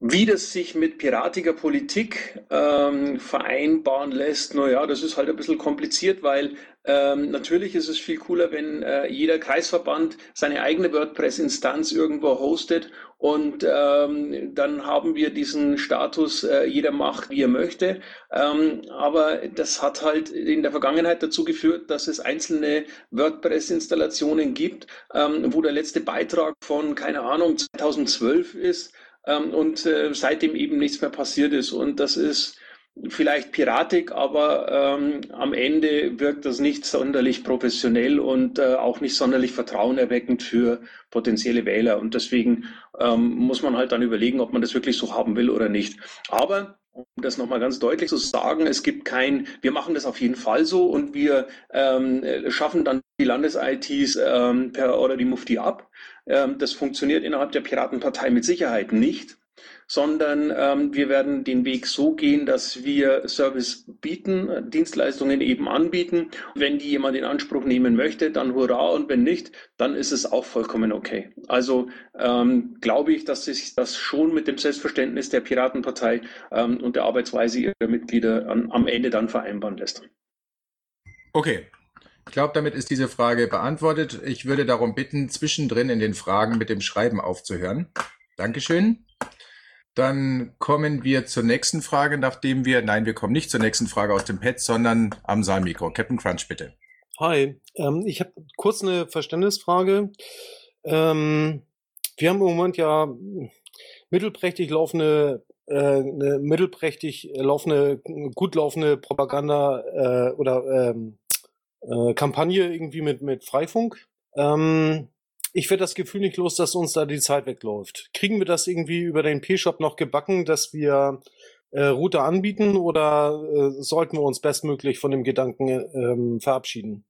wie das sich mit piratiger Politik ähm, vereinbaren lässt, naja, das ist halt ein bisschen kompliziert, weil ähm, natürlich ist es viel cooler, wenn äh, jeder Kreisverband seine eigene WordPress-Instanz irgendwo hostet und ähm, dann haben wir diesen Status, äh, jeder macht, wie er möchte. Ähm, aber das hat halt in der Vergangenheit dazu geführt, dass es einzelne WordPress-Installationen gibt, ähm, wo der letzte Beitrag von, keine Ahnung, 2012 ist ähm, und äh, seitdem eben nichts mehr passiert ist. Und das ist vielleicht piratig, aber ähm, am Ende wirkt das nicht sonderlich professionell und äh, auch nicht sonderlich vertrauenerweckend für potenzielle Wähler. Und deswegen ähm, muss man halt dann überlegen, ob man das wirklich so haben will oder nicht. Aber um das nochmal ganz deutlich zu sagen, es gibt kein, wir machen das auf jeden Fall so und wir ähm, schaffen dann die Landes-ITs ähm, per oder die Mufti ab. Ähm, das funktioniert innerhalb der Piratenpartei mit Sicherheit nicht sondern ähm, wir werden den Weg so gehen, dass wir Service bieten, Dienstleistungen eben anbieten. Wenn die jemand in Anspruch nehmen möchte, dann hurra und wenn nicht, dann ist es auch vollkommen okay. Also ähm, glaube ich, dass sich das schon mit dem Selbstverständnis der Piratenpartei ähm, und der Arbeitsweise ihrer Mitglieder an, am Ende dann vereinbaren lässt. Okay, ich glaube, damit ist diese Frage beantwortet. Ich würde darum bitten, zwischendrin in den Fragen mit dem Schreiben aufzuhören. Dankeschön. Dann kommen wir zur nächsten Frage, nachdem wir, nein, wir kommen nicht zur nächsten Frage aus dem Pad, sondern am Saalmikro. Captain Crunch, bitte. Hi, ähm, ich habe kurz eine Verständnisfrage. Ähm, wir haben im Moment ja mittelprächtig laufende, äh, eine mittelprächtig laufende, gut laufende Propaganda äh, oder ähm, äh, Kampagne irgendwie mit, mit Freifunk. Ähm, ich werde das Gefühl nicht los, dass uns da die Zeit wegläuft. Kriegen wir das irgendwie über den P-Shop noch gebacken, dass wir äh, Router anbieten oder äh, sollten wir uns bestmöglich von dem Gedanken ähm, verabschieden?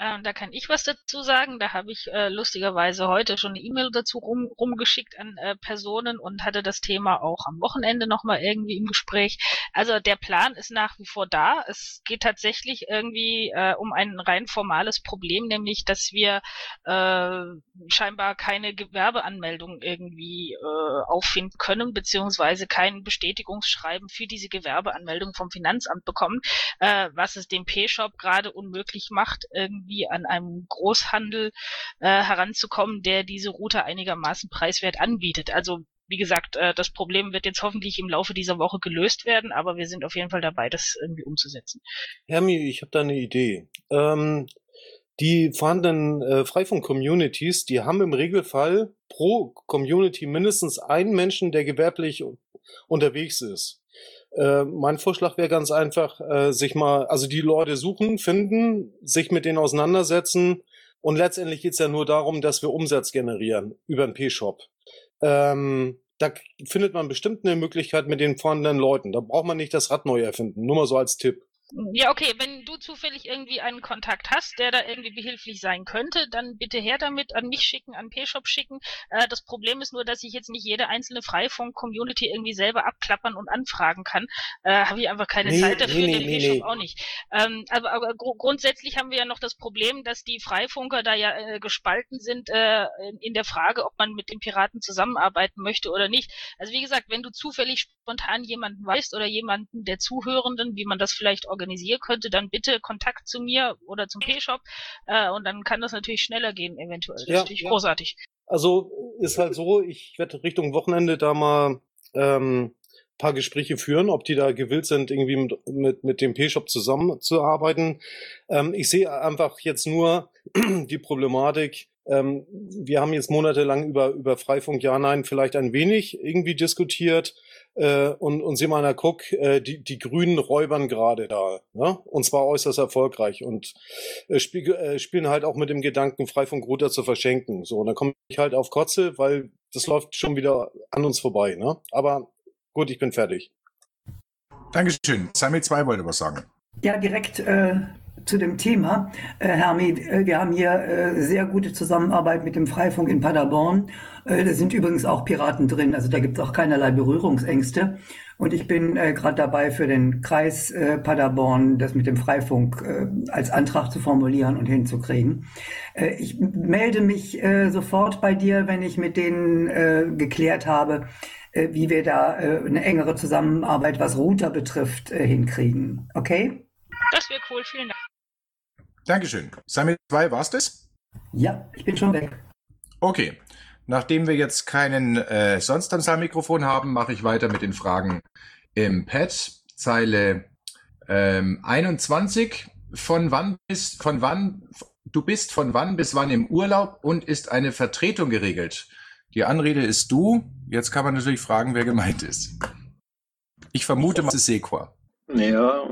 Ähm, da kann ich was dazu sagen. Da habe ich äh, lustigerweise heute schon eine E-Mail dazu rum, rumgeschickt an äh, Personen und hatte das Thema auch am Wochenende nochmal irgendwie im Gespräch. Also der Plan ist nach wie vor da. Es geht tatsächlich irgendwie äh, um ein rein formales Problem, nämlich dass wir äh, scheinbar keine Gewerbeanmeldung irgendwie äh, auffinden können, beziehungsweise kein Bestätigungsschreiben für diese Gewerbeanmeldung vom Finanzamt bekommen, äh, was es dem P-Shop gerade unmöglich macht, irgendwie irgendwie an einem Großhandel äh, heranzukommen, der diese Route einigermaßen preiswert anbietet. Also wie gesagt, äh, das Problem wird jetzt hoffentlich im Laufe dieser Woche gelöst werden, aber wir sind auf jeden Fall dabei, das irgendwie umzusetzen. Hermi, ich habe da eine Idee. Ähm, die vorhandenen äh, Freifunk-Communities, die haben im Regelfall pro Community mindestens einen Menschen, der gewerblich unterwegs ist. Äh, mein Vorschlag wäre ganz einfach, äh, sich mal, also die Leute suchen, finden, sich mit denen auseinandersetzen und letztendlich geht's ja nur darum, dass wir Umsatz generieren über den P-Shop. Ähm, da findet man bestimmt eine Möglichkeit mit den vorhandenen Leuten. Da braucht man nicht das Rad neu erfinden. Nur mal so als Tipp. Ja, okay, wenn du zufällig irgendwie einen Kontakt hast, der da irgendwie behilflich sein könnte, dann bitte her damit, an mich schicken, an P-Shop schicken. Äh, das Problem ist nur, dass ich jetzt nicht jede einzelne Freifunk-Community irgendwie selber abklappern und anfragen kann. Äh, Habe ich einfach keine Nee, Zeit dafür, nee, der nee, P-Shop auch nicht. Ähm, aber aber gru grundsätzlich haben wir ja noch das Problem, dass die Freifunker da ja äh, gespalten sind äh, in, in der Frage, ob man mit den Piraten zusammenarbeiten möchte oder nicht. Also wie gesagt, wenn du zufällig spontan jemanden weißt oder jemanden der Zuhörenden, wie man das vielleicht organisieren könnte, dann bitte Kontakt zu mir oder zum P-Shop äh, und dann kann das natürlich schneller gehen eventuell. Das ist Ja, natürlich ja. großartig. Also ist halt so, ich werde Richtung Wochenende da mal ähm, paar Gespräche führen, ob die da gewillt sind, irgendwie mit, mit, mit dem P-Shop zusammenzuarbeiten. Ähm, ich sehe einfach jetzt nur die Problematik, ähm, wir haben jetzt monatelang über, über Freifunk Ja, Nein vielleicht ein wenig irgendwie diskutiert. Äh, und, und sieh mal, na guck, äh, die, die Grünen räubern gerade da. Ne? Und zwar äußerst erfolgreich. Und äh, spiel, äh, spielen halt auch mit dem Gedanken, Freifunkrouter zu verschenken. So, und dann komme ich halt auf Kotze, weil das läuft schon wieder an uns vorbei. Ne? Aber gut, ich bin fertig. Dankeschön. Sammy 2 wollte was sagen. Ja, direkt äh, zu dem Thema. Äh, Hermi, äh, wir haben hier äh, sehr gute Zusammenarbeit mit dem Freifunk in Paderborn. Äh, da sind übrigens auch Piraten drin, also da gibt es auch keinerlei Berührungsängste. Und ich bin äh, gerade dabei, für den Kreis äh, Paderborn das mit dem Freifunk äh, als Antrag zu formulieren und hinzukriegen. Äh, ich melde mich äh, sofort bei dir, wenn ich mit denen äh, geklärt habe, äh, wie wir da äh, eine engere Zusammenarbeit, was Router betrifft, äh, hinkriegen. Okay? Das wäre cool, vielen Dank. Dankeschön. Sammy 2, war's das? Ja, ich bin schon weg. Okay. Nachdem wir jetzt keinen äh, sonst am Saalmikrofon haben, mache ich weiter mit den Fragen im Pad. Zeile ähm, 21. Von wann bist, von wann, du bist von wann bis wann im Urlaub und ist eine Vertretung geregelt? Die Anrede ist du. Jetzt kann man natürlich fragen, wer gemeint ist. Ich vermute mal, es ist Sequa. Ja,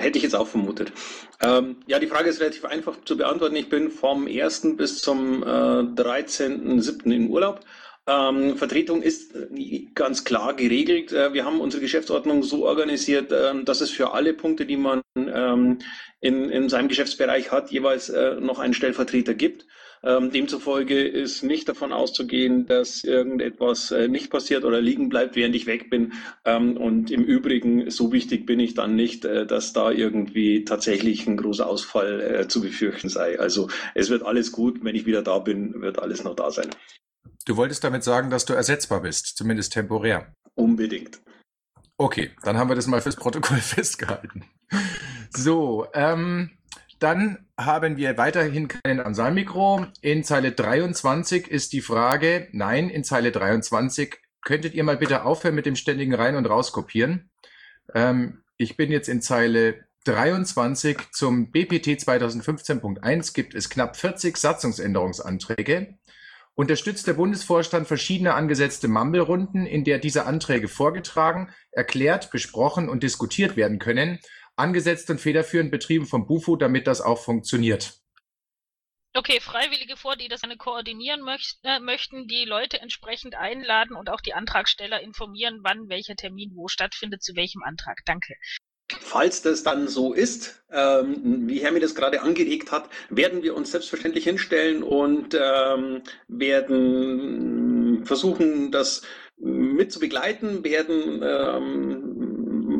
hätte ich jetzt auch vermutet. Ähm, ja, die Frage ist relativ einfach zu beantworten. Ich bin vom 1. bis zum äh, 13.07. im Urlaub. Ähm, Vertretung ist äh, ganz klar geregelt. Äh, wir haben unsere Geschäftsordnung so organisiert, ähm, dass es für alle Punkte, die man ähm, in, in seinem Geschäftsbereich hat, jeweils äh, noch einen Stellvertreter gibt. Ähm, demzufolge ist nicht davon auszugehen, dass irgendetwas äh, nicht passiert oder liegen bleibt, während ich weg bin. Ähm, und im Übrigen, so wichtig bin ich dann nicht, äh, dass da irgendwie tatsächlich ein großer Ausfall äh, zu befürchten sei. Also es wird alles gut, wenn ich wieder da bin, wird alles noch da sein. Du wolltest damit sagen, dass du ersetzbar bist, zumindest temporär. Unbedingt. Okay, dann haben wir das mal fürs Protokoll festgehalten. So, ähm, dann haben wir weiterhin keinen Ansaalmikro. In Zeile 23 ist die Frage, nein, in Zeile 23, könntet ihr mal bitte aufhören mit dem ständigen Rein- und Rauskopieren? Ähm, ich bin jetzt in Zeile 23 zum BPT 2015.1 gibt es knapp 40 Satzungsänderungsanträge. Unterstützt der Bundesvorstand verschiedene angesetzte Mumble-Runden, in der diese Anträge vorgetragen, erklärt, besprochen und diskutiert werden können, angesetzt und federführend betrieben vom BUFO, damit das auch funktioniert. Okay, Freiwillige vor, die das gerne koordinieren möcht, äh, möchten, die Leute entsprechend einladen und auch die Antragsteller informieren, wann welcher Termin wo stattfindet, zu welchem Antrag. Danke. Falls das dann so ist, ähm, wie Hermi das gerade angeregt hat, werden wir uns selbstverständlich hinstellen und ähm, werden versuchen, das mit zu begleiten, werden ähm,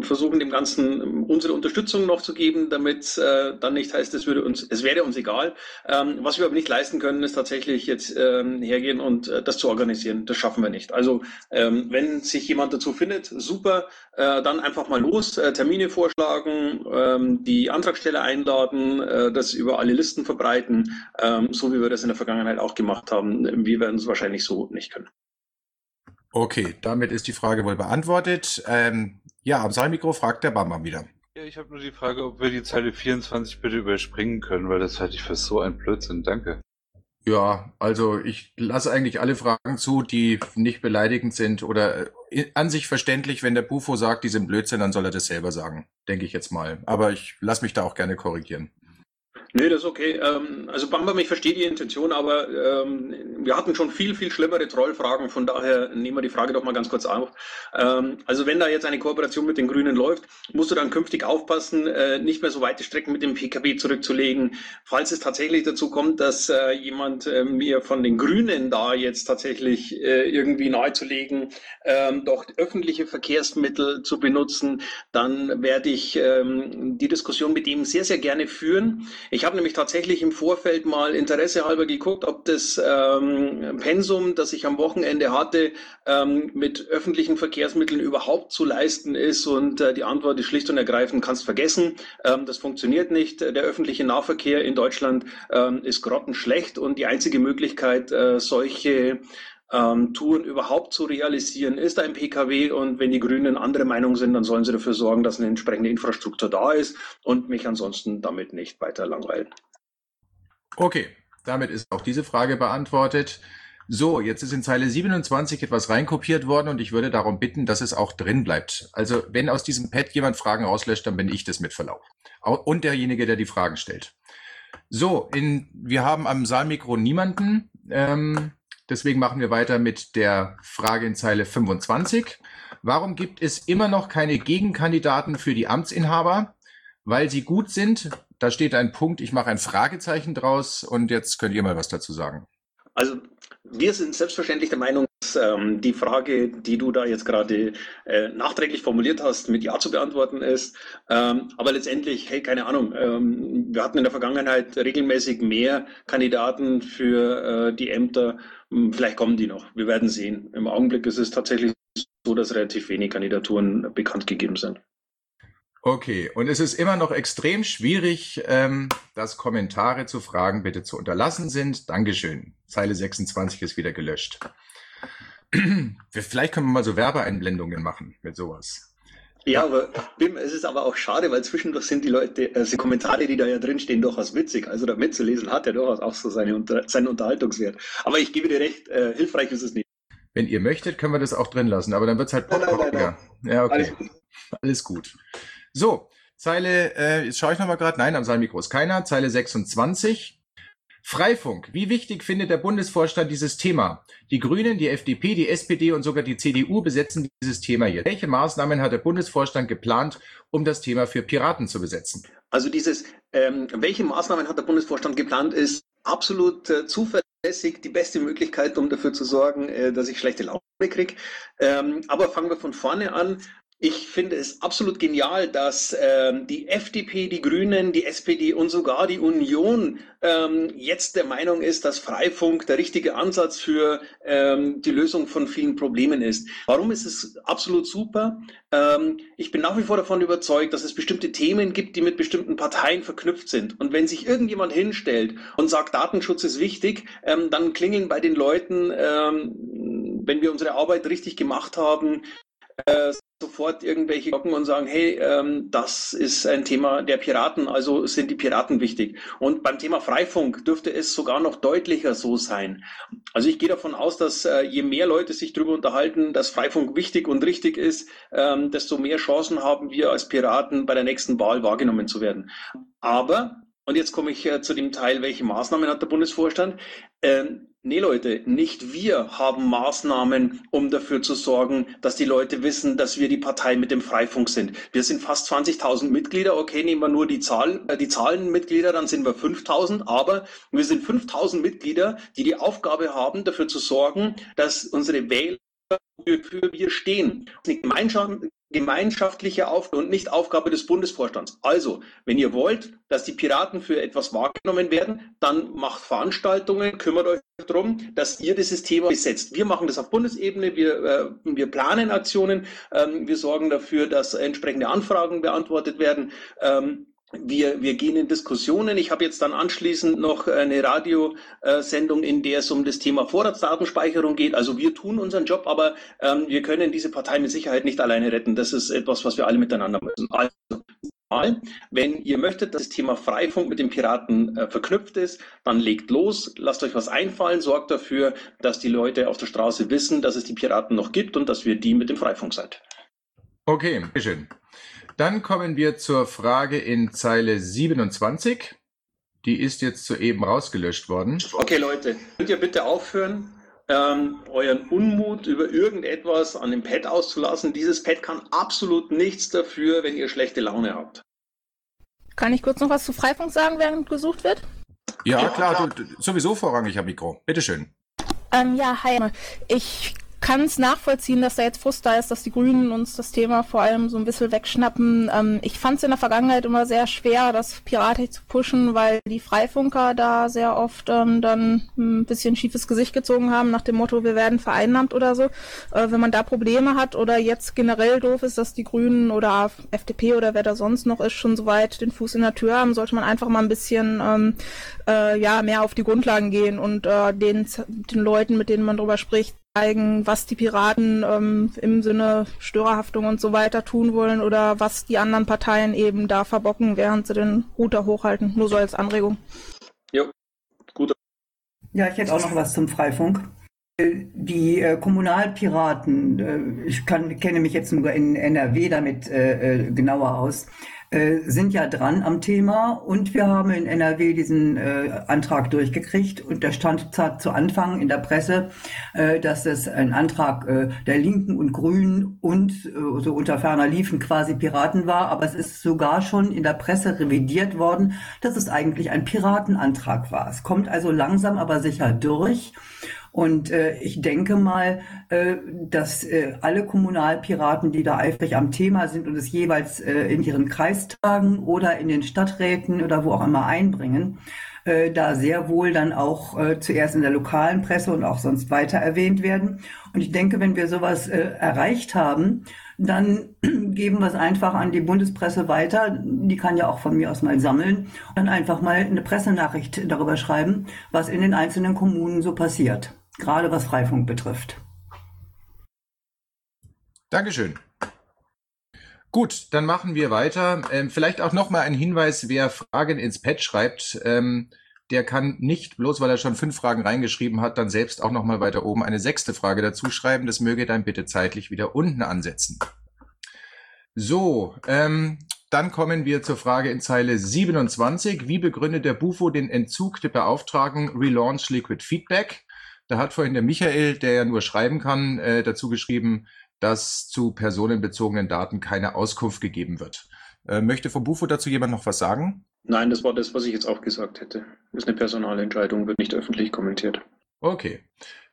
versuchen, dem Ganzen unsere Unterstützung noch zu geben, damit äh, dann nicht heißt, es würde uns, es wäre uns egal. Ähm, was wir aber nicht leisten können, ist tatsächlich jetzt ähm, hergehen und äh, das zu organisieren. Das schaffen wir nicht. Also ähm, wenn sich jemand dazu findet, super, äh, dann einfach mal los, äh, Termine vorschlagen, ähm, die Antragsteller einladen, äh, das über alle Listen verbreiten, ähm, so wie wir das in der Vergangenheit auch gemacht haben. Wir werden es wahrscheinlich so nicht können. Okay, damit ist die Frage wohl beantwortet. Ähm, ja, am Saalmikro fragt der Bamba wieder. Ja, ich habe nur die Frage, ob wir die Zeile 24 bitte überspringen können, weil das halte ich für so ein Blödsinn. Danke. Ja, also ich lasse eigentlich alle Fragen zu, die nicht beleidigend sind oder äh, an sich verständlich. Wenn der Bufo sagt, die sind Blödsinn, dann soll er das selber sagen, denke ich jetzt mal. Aber ich lasse mich da auch gerne korrigieren. Nee, das ist okay. Ähm, also Bambam, ich verstehe die Intention, aber ähm, wir hatten schon viel, viel schlimmere Trollfragen, von daher nehmen wir die Frage doch mal ganz kurz auf. Ähm, also wenn da jetzt eine Kooperation mit den Grünen läuft, musst du dann künftig aufpassen, äh, nicht mehr so weite Strecken mit dem PKW zurückzulegen. Falls es tatsächlich dazu kommt, dass äh, jemand äh, mir von den Grünen da jetzt tatsächlich äh, irgendwie nahezulegen, ähm, doch öffentliche Verkehrsmittel zu benutzen, dann werde ich ähm, die Diskussion mit ihm sehr, sehr gerne führen. Ich habe nämlich tatsächlich im Vorfeld mal Interesse halber geguckt, ob das ähm, Pensum, das ich am Wochenende hatte, ähm, mit öffentlichen Verkehrsmitteln überhaupt zu leisten ist. Und äh, die Antwort ist schlicht und ergreifend, kannst vergessen. Ähm, das funktioniert nicht. Der öffentliche Nahverkehr in Deutschland ähm, ist grottenschlecht und die einzige Möglichkeit, äh, solche ähm, Touren überhaupt zu realisieren, ist ein Pkw. Und wenn die Grünen andere Meinung sind, dann sollen sie dafür sorgen, dass eine entsprechende Infrastruktur da ist und mich ansonsten damit nicht weiter langweilen. Okay, damit ist auch diese Frage beantwortet. So, jetzt ist in Zeile 27 etwas reinkopiert worden und ich würde darum bitten, dass es auch drin bleibt. Also wenn aus diesem Pad jemand Fragen rauslöscht, dann bin ich das mit Verlauf. Und derjenige, der die Fragen stellt. So, in, wir haben am Saalmikro niemanden. Ähm, Deswegen machen wir weiter mit der Frage in Zeile 25. Warum gibt es immer noch keine Gegenkandidaten für die Amtsinhaber? Weil sie gut sind. Da steht ein Punkt, ich mache ein Fragezeichen draus und jetzt könnt ihr mal was dazu sagen. Also wir sind selbstverständlich der Meinung, dass ähm, die Frage, die du da jetzt gerade äh, nachträglich formuliert hast, mit Ja zu beantworten ist. Ähm, aber letztendlich, hey, keine Ahnung, ähm, wir hatten in der Vergangenheit regelmäßig mehr Kandidaten für äh, die Ämter vielleicht kommen die noch. Wir werden sehen. Im Augenblick ist es tatsächlich so, dass relativ wenig Kandidaturen bekannt gegeben sind. Okay, und es ist immer noch extrem schwierig, ähm, dass Kommentare zu Fragen bitte zu unterlassen sind. Dankeschön. Zeile 26 ist wieder gelöscht. Vielleicht können wir mal so Werbeeinblendungen machen mit sowas. Ja, aber Bim, es ist aber auch schade, weil zwischendurch sind die Leute, also die Kommentare, die da ja drin stehen, durchaus witzig. Also da mitzulesen hat ja durchaus auch so seine, seinen Unterhaltungswert. Aber ich gebe dir recht, äh, hilfreich ist es nicht. Wenn ihr möchtet, können wir das auch drin lassen, aber dann wird es halt Popcorn. Ja, okay. Alles gut. Alles gut. So, Zeile, äh, jetzt schaue ich nochmal gerade, nein, am Saalmikro ist keiner. Zeile 26. Freifunk. Wie wichtig findet der Bundesvorstand dieses Thema? Die Grünen, die FDP, die SPD und sogar die CDU besetzen dieses Thema jetzt. Welche Maßnahmen hat der Bundesvorstand geplant, um das Thema für Piraten zu besetzen? Also dieses, ähm, welche Maßnahmen hat der Bundesvorstand geplant, ist absolut äh, zuverlässig die beste Möglichkeit, um dafür zu sorgen, äh, dass ich schlechte Laune kriege. Ähm, aber fangen wir von vorne an. Ich finde es absolut genial, dass ähm, die FDP, die Grünen, die SPD und sogar die Union ähm, jetzt der Meinung ist, dass Freifunk der richtige Ansatz für ähm, die Lösung von vielen Problemen ist. Warum ist es absolut super? Ähm, ich bin nach wie vor davon überzeugt, dass es bestimmte Themen gibt, die mit bestimmten Parteien verknüpft sind. Und wenn sich irgendjemand hinstellt und sagt, Datenschutz ist wichtig, ähm, dann klingeln bei den Leuten, ähm, wenn wir unsere Arbeit richtig gemacht haben, äh, sofort irgendwelche Glocken und sagen, hey, ähm, das ist ein Thema der Piraten, also sind die Piraten wichtig. Und beim Thema Freifunk dürfte es sogar noch deutlicher so sein. Also ich gehe davon aus, dass äh, je mehr Leute sich darüber unterhalten, dass Freifunk wichtig und richtig ist, ähm, desto mehr Chancen haben wir als Piraten bei der nächsten Wahl wahrgenommen zu werden. Aber und jetzt komme ich äh, zu dem Teil, welche Maßnahmen hat der Bundesvorstand? Ähm, nee, Leute, nicht wir haben Maßnahmen, um dafür zu sorgen, dass die Leute wissen, dass wir die Partei mit dem Freifunk sind. Wir sind fast 20.000 Mitglieder. Okay, nehmen wir nur die Zahl, äh, die Zahlen Mitglieder, dann sind wir 5.000. Aber wir sind 5.000 Mitglieder, die die Aufgabe haben, dafür zu sorgen, dass unsere Wähler wofür wir stehen. Eine Gemeinschaft, gemeinschaftliche Aufgabe und nicht Aufgabe des Bundesvorstands. Also, wenn ihr wollt, dass die Piraten für etwas wahrgenommen werden, dann macht Veranstaltungen, kümmert euch darum, dass ihr dieses Thema besetzt. Wir machen das auf Bundesebene, wir, äh, wir planen Aktionen, ähm, wir sorgen dafür, dass entsprechende Anfragen beantwortet werden. Ähm, wir, wir gehen in Diskussionen. Ich habe jetzt dann anschließend noch eine Radiosendung, in der es um das Thema Vorratsdatenspeicherung geht. Also wir tun unseren Job, aber ähm, wir können diese Partei mit Sicherheit nicht alleine retten. Das ist etwas, was wir alle miteinander müssen. Also Wenn ihr möchtet, dass das Thema Freifunk mit den Piraten äh, verknüpft ist, dann legt los, lasst euch was einfallen, sorgt dafür, dass die Leute auf der Straße wissen, dass es die Piraten noch gibt und dass wir die mit dem Freifunk seid. Okay, schön. Dann kommen wir zur Frage in Zeile 27. Die ist jetzt soeben rausgelöscht worden. Okay, Leute, könnt ihr bitte aufhören, ähm, euren Unmut über irgendetwas an dem Pad auszulassen. Dieses Pad kann absolut nichts dafür, wenn ihr schlechte Laune habt. Kann ich kurz noch was zu Freifunk sagen, während gesucht wird? Ja, klar, du, du, sowieso vorrangig am Mikro. Bitteschön. Ähm, ja, hi. Ich kann es nachvollziehen, dass da jetzt Frust da ist, dass die Grünen uns das Thema vor allem so ein bisschen wegschnappen. Ähm, ich fand es in der Vergangenheit immer sehr schwer, das Piratik zu pushen, weil die Freifunker da sehr oft ähm, dann ein bisschen schiefes Gesicht gezogen haben, nach dem Motto, wir werden vereinnahmt oder so. Äh, wenn man da Probleme hat oder jetzt generell doof ist, dass die Grünen oder FDP oder wer da sonst noch ist, schon soweit den Fuß in der Tür haben, sollte man einfach mal ein bisschen ähm, äh, ja, mehr auf die Grundlagen gehen und äh, den, den Leuten, mit denen man drüber spricht, zeigen, was die Piraten ähm, im Sinne Störerhaftung und so weiter tun wollen oder was die anderen Parteien eben da verbocken, während sie den Router hochhalten. Nur so als Anregung. Jo, gut. Ja, ich hätte auch noch was zum Freifunk. Die äh, Kommunalpiraten, äh, ich kann, kenne mich jetzt nur in NRW damit äh, äh, genauer aus, äh, sind ja dran am Thema und wir haben in NRW diesen äh, Antrag durchgekriegt und der stand zu Anfang in der Presse, äh, dass es ein Antrag äh, der Linken und Grünen und äh, so unter ferner Liefen quasi Piraten war, aber es ist sogar schon in der Presse revidiert worden, dass es eigentlich ein Piratenantrag war. Es kommt also langsam aber sicher durch. Und äh, ich denke mal, äh, dass äh, alle Kommunalpiraten, die da eifrig am Thema sind und es jeweils äh, in ihren Kreistagen oder in den Stadträten oder wo auch immer einbringen, äh, da sehr wohl dann auch äh, zuerst in der lokalen Presse und auch sonst weiter erwähnt werden. Und ich denke, wenn wir sowas äh, erreicht haben, dann geben wir es einfach an die Bundespresse weiter. Die kann ja auch von mir aus mal sammeln und einfach mal eine Pressenachricht darüber schreiben, was in den einzelnen Kommunen so passiert gerade was Freifunk betrifft. Dankeschön. Gut, dann machen wir weiter. Ähm, vielleicht auch nochmal ein Hinweis, wer Fragen ins Pad schreibt, ähm, der kann nicht, bloß weil er schon fünf Fragen reingeschrieben hat, dann selbst auch nochmal weiter oben eine sechste Frage dazu schreiben. Das möge dann bitte zeitlich wieder unten ansetzen. So, ähm, dann kommen wir zur Frage in Zeile 27. Wie begründet der Bufo den Entzug der Beauftragung Relaunch Liquid Feedback? Da hat vorhin der Michael, der ja nur schreiben kann, äh, dazu geschrieben, dass zu personenbezogenen Daten keine Auskunft gegeben wird. Äh, möchte vom Bufo dazu jemand noch was sagen? Nein, das war das, was ich jetzt auch gesagt hätte. Das ist eine Personalentscheidung, wird nicht öffentlich kommentiert. Okay.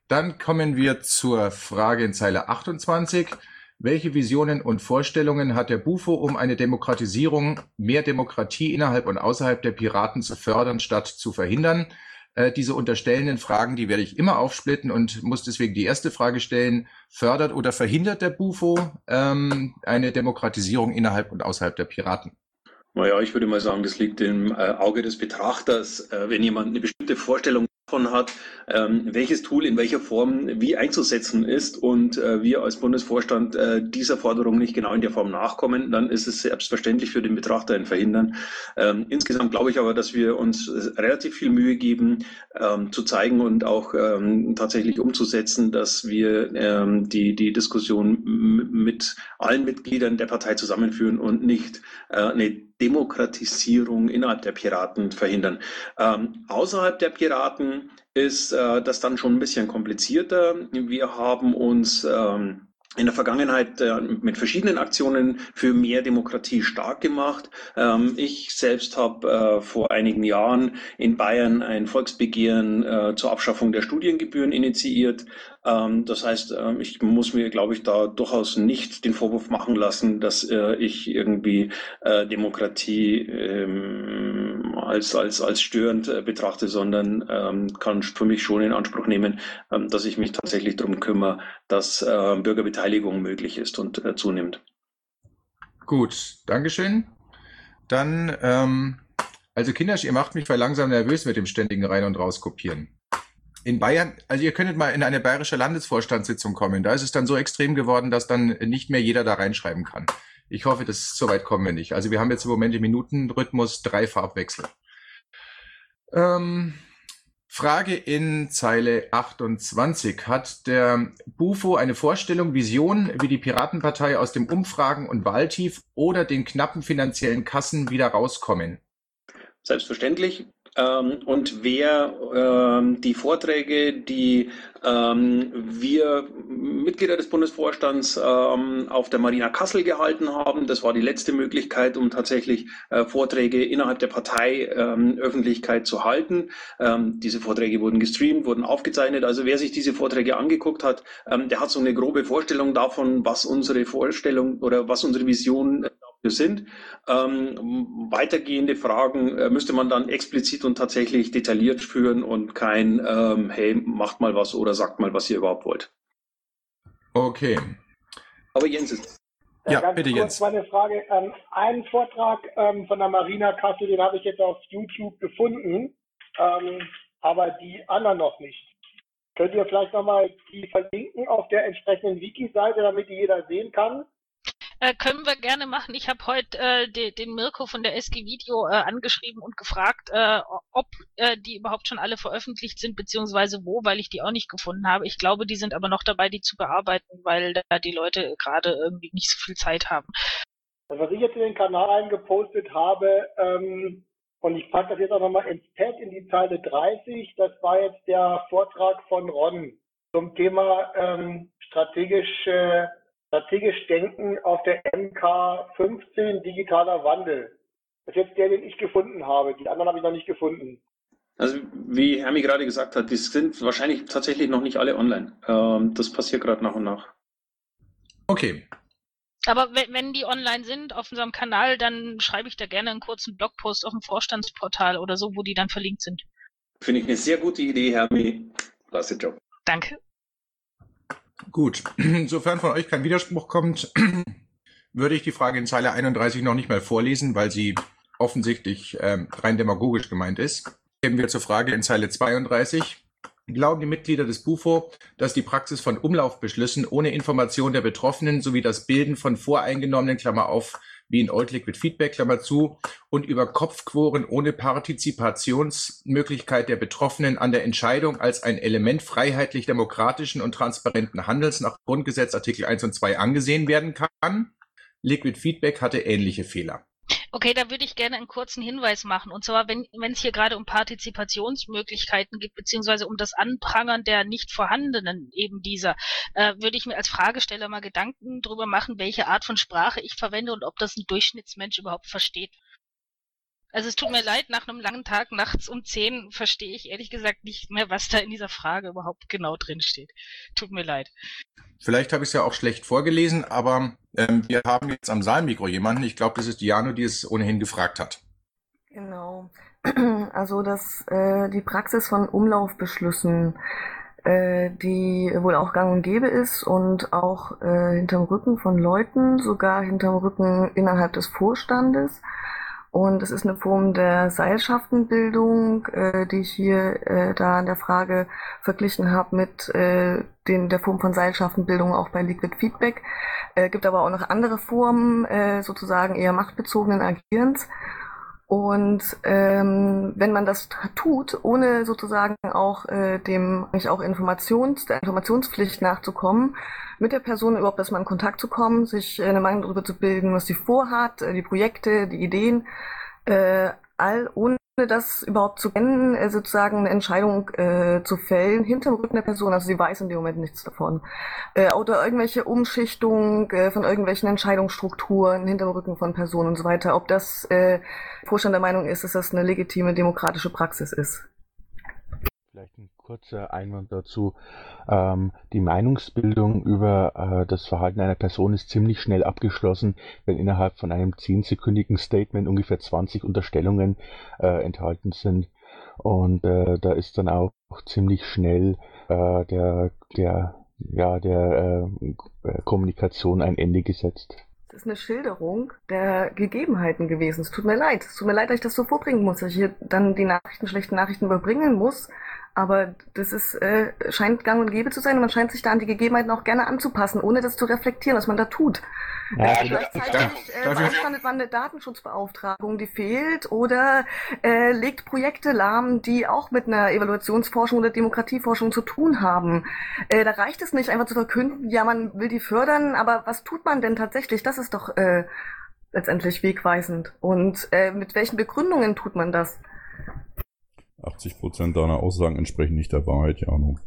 Dann kommen wir zur Frage in Zeile 28. Welche Visionen und Vorstellungen hat der Bufo, um eine Demokratisierung, mehr Demokratie innerhalb und außerhalb der Piraten zu fördern, statt zu verhindern? Äh, diese unterstellenden Fragen, die werde ich immer aufsplitten und muss deswegen die erste Frage stellen, fördert oder verhindert der Bufo ähm, eine Demokratisierung innerhalb und außerhalb der Piraten? Naja, ich würde mal sagen, das liegt im äh, Auge des Betrachters. Äh, wenn jemand eine bestimmte Vorstellung davon hat, ähm, welches Tool in welcher Form wie einzusetzen ist und äh, wir als Bundesvorstand äh, dieser Forderung nicht genau in der Form nachkommen, dann ist es selbstverständlich für den Betrachter ein Verhindern. Ähm, insgesamt glaube ich aber, dass wir uns äh, relativ viel Mühe geben, ähm, zu zeigen und auch ähm, tatsächlich umzusetzen, dass wir ähm, die, die Diskussion mit allen Mitgliedern der Partei zusammenführen und nicht äh, eine Demokratisierung innerhalb der Piraten verhindern. Ähm, außerhalb der Piraten ist äh, das dann schon ein bisschen komplizierter. Wir haben uns ähm, in der Vergangenheit äh, mit verschiedenen Aktionen für mehr Demokratie stark gemacht. Ähm, ich selbst habe äh, vor einigen Jahren in Bayern ein Volksbegehren äh, zur Abschaffung der Studiengebühren initiiert. Ähm, das heißt, ähm, ich muss mir, glaube ich, da durchaus nicht den Vorwurf machen lassen, dass äh, ich irgendwie äh, Demokratie ähm, als, als, als störend äh, betrachte, sondern kann für mich schon in Anspruch nehmen, dass ich mich tatsächlich darum kümmere, dass Bürgerbeteiligung möglich ist und zunimmt. Gut, Dankeschön. Dann, ähm, also Kinder, ihr macht mich voll langsam nervös mit dem ständigen Rein- und Rauskopieren. In Bayern, also ihr könntet mal in eine bayerische Landesvorstandssitzung kommen. Da ist es dann so extrem geworden, dass dann nicht mehr jeder da reinschreiben kann. Ich hoffe, dass so weit kommen wir nicht. Also wir haben jetzt im Moment im Minutenrhythmus drei Farbwechsel. Ähm, Frage in Zeile 28. Hat der Bufo eine Vorstellung, Vision, wie die Piratenpartei aus dem Umfragen- und Wahltief oder den knappen finanziellen Kassen wieder rauskommen? Selbstverständlich. Ähm, und wer ähm, die Vorträge, die ähm, wir Mitglieder des Bundesvorstands auf der Marina Kassel gehalten haben, das war die letzte Möglichkeit, um tatsächlich äh, Vorträge innerhalb der Partei Öffentlichkeit zu halten. Diese Vorträge wurden gestreamt, wurden aufgezeichnet. Also wer sich diese Vorträge angeguckt hat, der hat so eine grobe Vorstellung davon, was unsere Vorstellung oder was unsere Vision sind. Ähm, weitergehende Fragen äh, müsste man dann explizit und tatsächlich detailliert führen und kein, ähm, hey, macht mal was oder sagt mal, was ihr überhaupt wollt. Okay. Aber Jens ist. Ja, ja bitte Jens. Meine Frage. Ähm, einen Vortrag ähm, von der Marina Kassel, den habe ich jetzt auf YouTube gefunden, ähm, aber die anderen noch nicht. Könnt ihr vielleicht nochmal die verlinken auf der entsprechenden Wiki-Seite, damit die jeder sehen kann? Äh, können wir gerne machen. Ich habe heute äh, de, den Mirko von der SG Video äh, angeschrieben und gefragt, äh, ob äh, die überhaupt schon alle veröffentlicht sind, beziehungsweise wo, weil ich die auch nicht gefunden habe. Ich glaube, die sind aber noch dabei, die zu bearbeiten, weil da die Leute gerade irgendwie nicht so viel Zeit haben. Also was ich jetzt in den Kanal eingepostet habe, ähm, und ich packe das jetzt auch nochmal ins Pad in die Zeile 30, das war jetzt der Vortrag von Ron zum Thema ähm, strategische Strategisch Denken auf der MK15 Digitaler Wandel. Das ist jetzt der, den ich gefunden habe. Die anderen habe ich noch nicht gefunden. Also wie Hermi gerade gesagt hat, die sind wahrscheinlich tatsächlich noch nicht alle online. Ähm, das passiert gerade nach und nach. Okay. Aber wenn, wenn die online sind auf unserem Kanal, dann schreibe ich da gerne einen kurzen Blogpost auf dem Vorstandsportal oder so, wo die dann verlinkt sind. Finde ich eine sehr gute Idee, Hermi. Klasse Job. Danke. Gut, sofern von euch kein Widerspruch kommt, würde ich die Frage in Zeile 31 noch nicht mal vorlesen, weil sie offensichtlich ähm, rein demagogisch gemeint ist. Gehen wir zur Frage in Zeile 32. Glauben die Mitglieder des BUFO, dass die Praxis von Umlaufbeschlüssen ohne Information der Betroffenen sowie das Bilden von voreingenommenen, Klammer auf, wie in Old Liquid Feedback, Klammer zu, und über Kopfquoren ohne Partizipationsmöglichkeit der Betroffenen an der Entscheidung als ein Element freiheitlich-demokratischen und transparenten Handels nach Grundgesetz Artikel 1 und 2 angesehen werden kann. Liquid Feedback hatte ähnliche Fehler. Okay, da würde ich gerne einen kurzen Hinweis machen. Und zwar, wenn es hier gerade um Partizipationsmöglichkeiten geht, beziehungsweise um das Anprangern der nicht vorhandenen eben dieser, äh, würde ich mir als Fragesteller mal Gedanken darüber machen, welche Art von Sprache ich verwende und ob das ein Durchschnittsmensch überhaupt versteht. Also es tut mir leid, nach einem langen Tag nachts um 10 verstehe ich ehrlich gesagt nicht mehr, was da in dieser Frage überhaupt genau drin steht. Tut mir leid. Vielleicht habe ich es ja auch schlecht vorgelesen, aber ähm, wir haben jetzt am Saalmikro jemanden. Ich glaube, das ist Diano, die es ohnehin gefragt hat. Genau. Also dass äh, die Praxis von Umlaufbeschlüssen, äh, die wohl auch gang und gäbe ist und auch äh, hinterm Rücken von Leuten, sogar hinterm Rücken innerhalb des Vorstandes, und es ist eine Form der Seilschaftenbildung, äh, die ich hier äh, da in der Frage verglichen habe mit äh, den, der Form von Seilschaftenbildung auch bei Liquid Feedback. Äh, gibt aber auch noch andere Formen, äh, sozusagen eher machtbezogenen Agierens. Und ähm, wenn man das tut, ohne sozusagen auch äh, dem nicht auch Informations, der Informationspflicht nachzukommen, mit der Person überhaupt erstmal in Kontakt zu kommen, sich eine Meinung darüber zu bilden, was sie vorhat, äh, die Projekte, die Ideen, äh, all ohne das überhaupt zu kennen, äh, sozusagen eine Entscheidung äh, zu fällen, hinterm Rücken der Person, also sie weiß in dem Moment nichts davon. Äh, oder irgendwelche Umschichtungen äh, von irgendwelchen Entscheidungsstrukturen hinterm Rücken von Personen und so weiter, ob das äh, Vorstand der Meinung ist, dass das eine legitime demokratische Praxis ist. Vielleicht ein kurzer Einwand dazu. Ähm, die Meinungsbildung über äh, das Verhalten einer Person ist ziemlich schnell abgeschlossen, wenn innerhalb von einem zehnsekündigen Statement ungefähr 20 Unterstellungen äh, enthalten sind. Und äh, da ist dann auch ziemlich schnell äh, der, der, ja, der äh, Kommunikation ein Ende gesetzt. Das ist eine Schilderung der Gegebenheiten gewesen. Es tut mir leid. Es tut mir leid, dass ich das so vorbringen muss, dass ich hier dann die Nachrichten, schlechten Nachrichten überbringen muss. Aber das ist, äh, scheint gang und gäbe zu sein und man scheint sich da an die Gegebenheiten auch gerne anzupassen, ohne das zu reflektieren, was man da tut. Ja, äh, gleichzeitig äh, beanstandet man eine Datenschutzbeauftragung, die fehlt, oder äh, legt Projekte lahm, die auch mit einer Evaluationsforschung oder Demokratieforschung zu tun haben. Äh, da reicht es nicht einfach zu verkünden, ja, man will die fördern, aber was tut man denn tatsächlich? Das ist doch äh, letztendlich wegweisend. Und äh, mit welchen Begründungen tut man das? 80 Prozent deiner Aussagen entsprechen nicht der Wahrheit, Jano.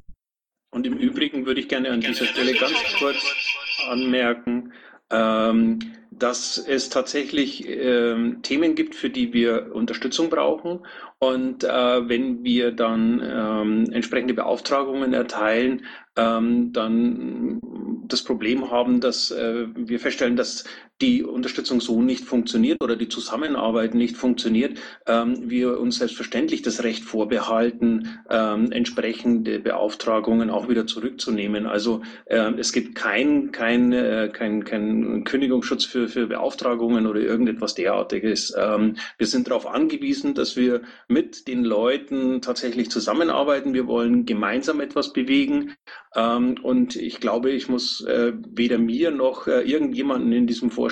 Und im Übrigen würde ich gerne an dieser Stelle ganz kurz anmerken, ähm, dass es tatsächlich ähm, Themen gibt, für die wir Unterstützung brauchen. Und äh, wenn wir dann ähm, entsprechende Beauftragungen erteilen, ähm, dann das Problem haben, dass äh, wir feststellen, dass die Unterstützung so nicht funktioniert oder die Zusammenarbeit nicht funktioniert, ähm, wir uns selbstverständlich das Recht vorbehalten, ähm, entsprechende Beauftragungen auch wieder zurückzunehmen. Also äh, es gibt kein, kein, äh, kein, kein Kündigungsschutz für, für Beauftragungen oder irgendetwas derartiges. Ähm, wir sind darauf angewiesen, dass wir mit den Leuten tatsächlich zusammenarbeiten. Wir wollen gemeinsam etwas bewegen. Ähm, und ich glaube, ich muss äh, weder mir noch äh, irgendjemanden in diesem Vorstand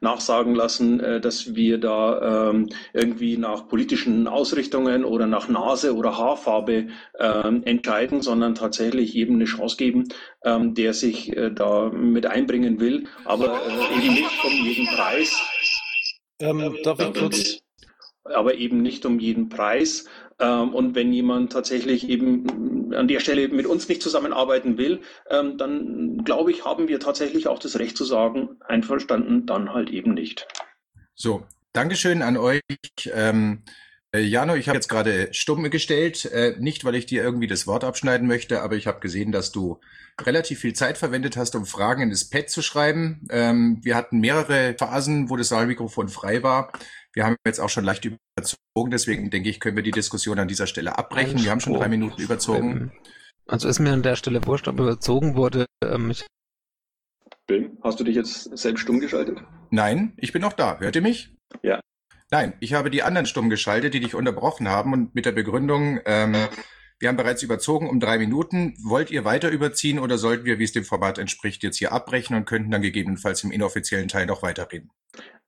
nachsagen lassen, äh, dass wir da ähm, irgendwie nach politischen Ausrichtungen oder nach Nase oder Haarfarbe ähm, entscheiden, sondern tatsächlich jedem eine Chance geben, ähm, der sich äh, da mit einbringen will, aber äh, eben nicht um jeden Preis. Ähm, darf ich kurz? Aber eben nicht um jeden Preis. Ähm, und wenn jemand tatsächlich eben an der Stelle mit uns nicht zusammenarbeiten will, ähm, dann glaube ich, haben wir tatsächlich auch das Recht zu sagen, einverstanden, dann halt eben nicht. So, Dankeschön an euch. Ähm, äh, Jano, ich habe jetzt gerade stumm gestellt, äh, nicht weil ich dir irgendwie das Wort abschneiden möchte, aber ich habe gesehen, dass du relativ viel Zeit verwendet hast, um Fragen in das Pad zu schreiben. Ähm, wir hatten mehrere Phasen, wo das Saalmikrofon frei war. Wir haben jetzt auch schon leicht überzogen, deswegen denke ich, können wir die Diskussion an dieser Stelle abbrechen. Wir haben schon drei Minuten überzogen. Also ist mir an der Stelle wurscht, ob überzogen wurde. Ähm, ich Bill, hast du dich jetzt selbst stumm geschaltet? Nein, ich bin noch da. Hört ihr mich? Ja. Nein, ich habe die anderen stumm geschaltet, die dich unterbrochen haben und mit der Begründung, ähm, wir haben bereits überzogen um drei Minuten. Wollt ihr weiter überziehen oder sollten wir, wie es dem Format entspricht, jetzt hier abbrechen und könnten dann gegebenenfalls im inoffiziellen Teil noch weiterreden?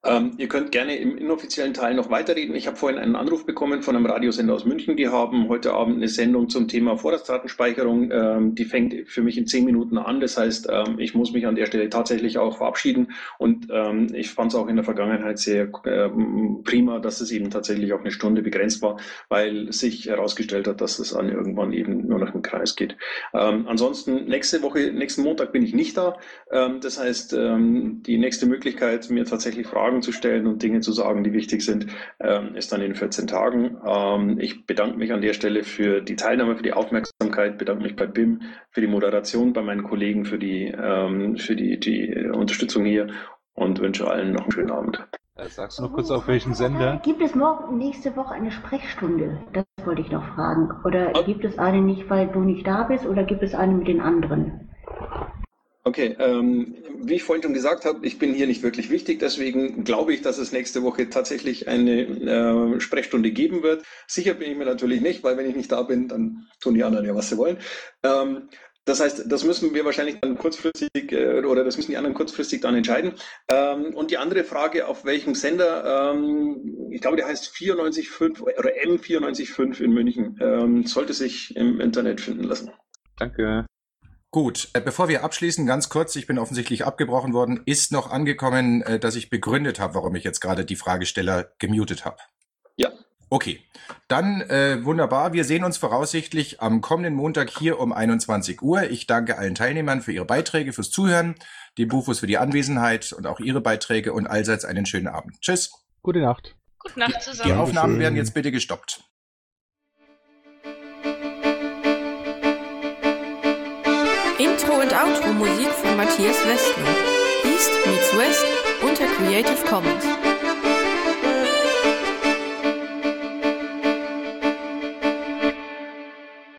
Ähm, ihr könnt gerne im inoffiziellen Teil noch weiterreden. Ich habe vorhin einen Anruf bekommen von einem Radiosender aus München. Die haben heute Abend eine Sendung zum Thema Vorratsdatenspeicherung. Ähm, die fängt für mich in zehn Minuten an. Das heißt, ähm, ich muss mich an der Stelle tatsächlich auch verabschieden. Und ähm, ich fand es auch in der Vergangenheit sehr ähm, prima, dass es eben tatsächlich auf eine Stunde begrenzt war, weil sich herausgestellt hat, dass es dann irgendwann eben nur noch im Kreis geht. Ähm, ansonsten nächste Woche, nächsten Montag bin ich nicht da. das heißt, die nächste Möglichkeit, mir tatsächlich Fragen zu stellen und Dinge zu sagen, die wichtig sind, ähm, ist dann in 14 Tagen. Ähm, ich bedanke mich an der Stelle für die Teilnahme, für die Aufmerksamkeit, bedanke mich bei BIM für die Moderation, bei meinen Kollegen für die, ähm, für die, die Unterstützung hier und wünsche allen noch einen schönen Abend. Äh, sagst du noch kurz auf welchen Sender? Gibt es morgen nächste Woche eine Sprechstunde? Das wollte ich noch fragen. Oder gibt es eine nicht, weil du nicht da bist, oder gibt es eine mit den anderen? Okay, ähm, wie ich vorhin schon gesagt habe, ich bin hier nicht wirklich wichtig, deswegen glaube ich, dass es nächste Woche tatsächlich eine äh, Sprechstunde geben wird. Sicher bin ich mir natürlich nicht, weil wenn ich nicht da bin, dann tun die anderen ja, was sie wollen. Ähm, das heißt, das müssen wir wahrscheinlich dann kurzfristig äh, oder das müssen die anderen kurzfristig dann entscheiden. Ähm, und die andere Frage, auf welchem Sender, ähm, ich glaube, der heißt 94.5 oder M94.5 in München, ähm, sollte sich im Internet finden lassen. Danke. Gut, äh, bevor wir abschließen, ganz kurz, ich bin offensichtlich abgebrochen worden, ist noch angekommen, äh, dass ich begründet habe, warum ich jetzt gerade die Fragesteller gemutet habe. Ja. Okay, dann äh, wunderbar. Wir sehen uns voraussichtlich am kommenden Montag hier um 21 Uhr. Ich danke allen Teilnehmern für ihre Beiträge, fürs Zuhören, dem Bufus für die Anwesenheit und auch ihre Beiträge und allseits einen schönen Abend. Tschüss. Gute Nacht. Gute Nacht zusammen. Die Aufnahmen werden jetzt bitte gestoppt. Intro und Outro Musik von Matthias Westner. East meets West unter Creative Commons.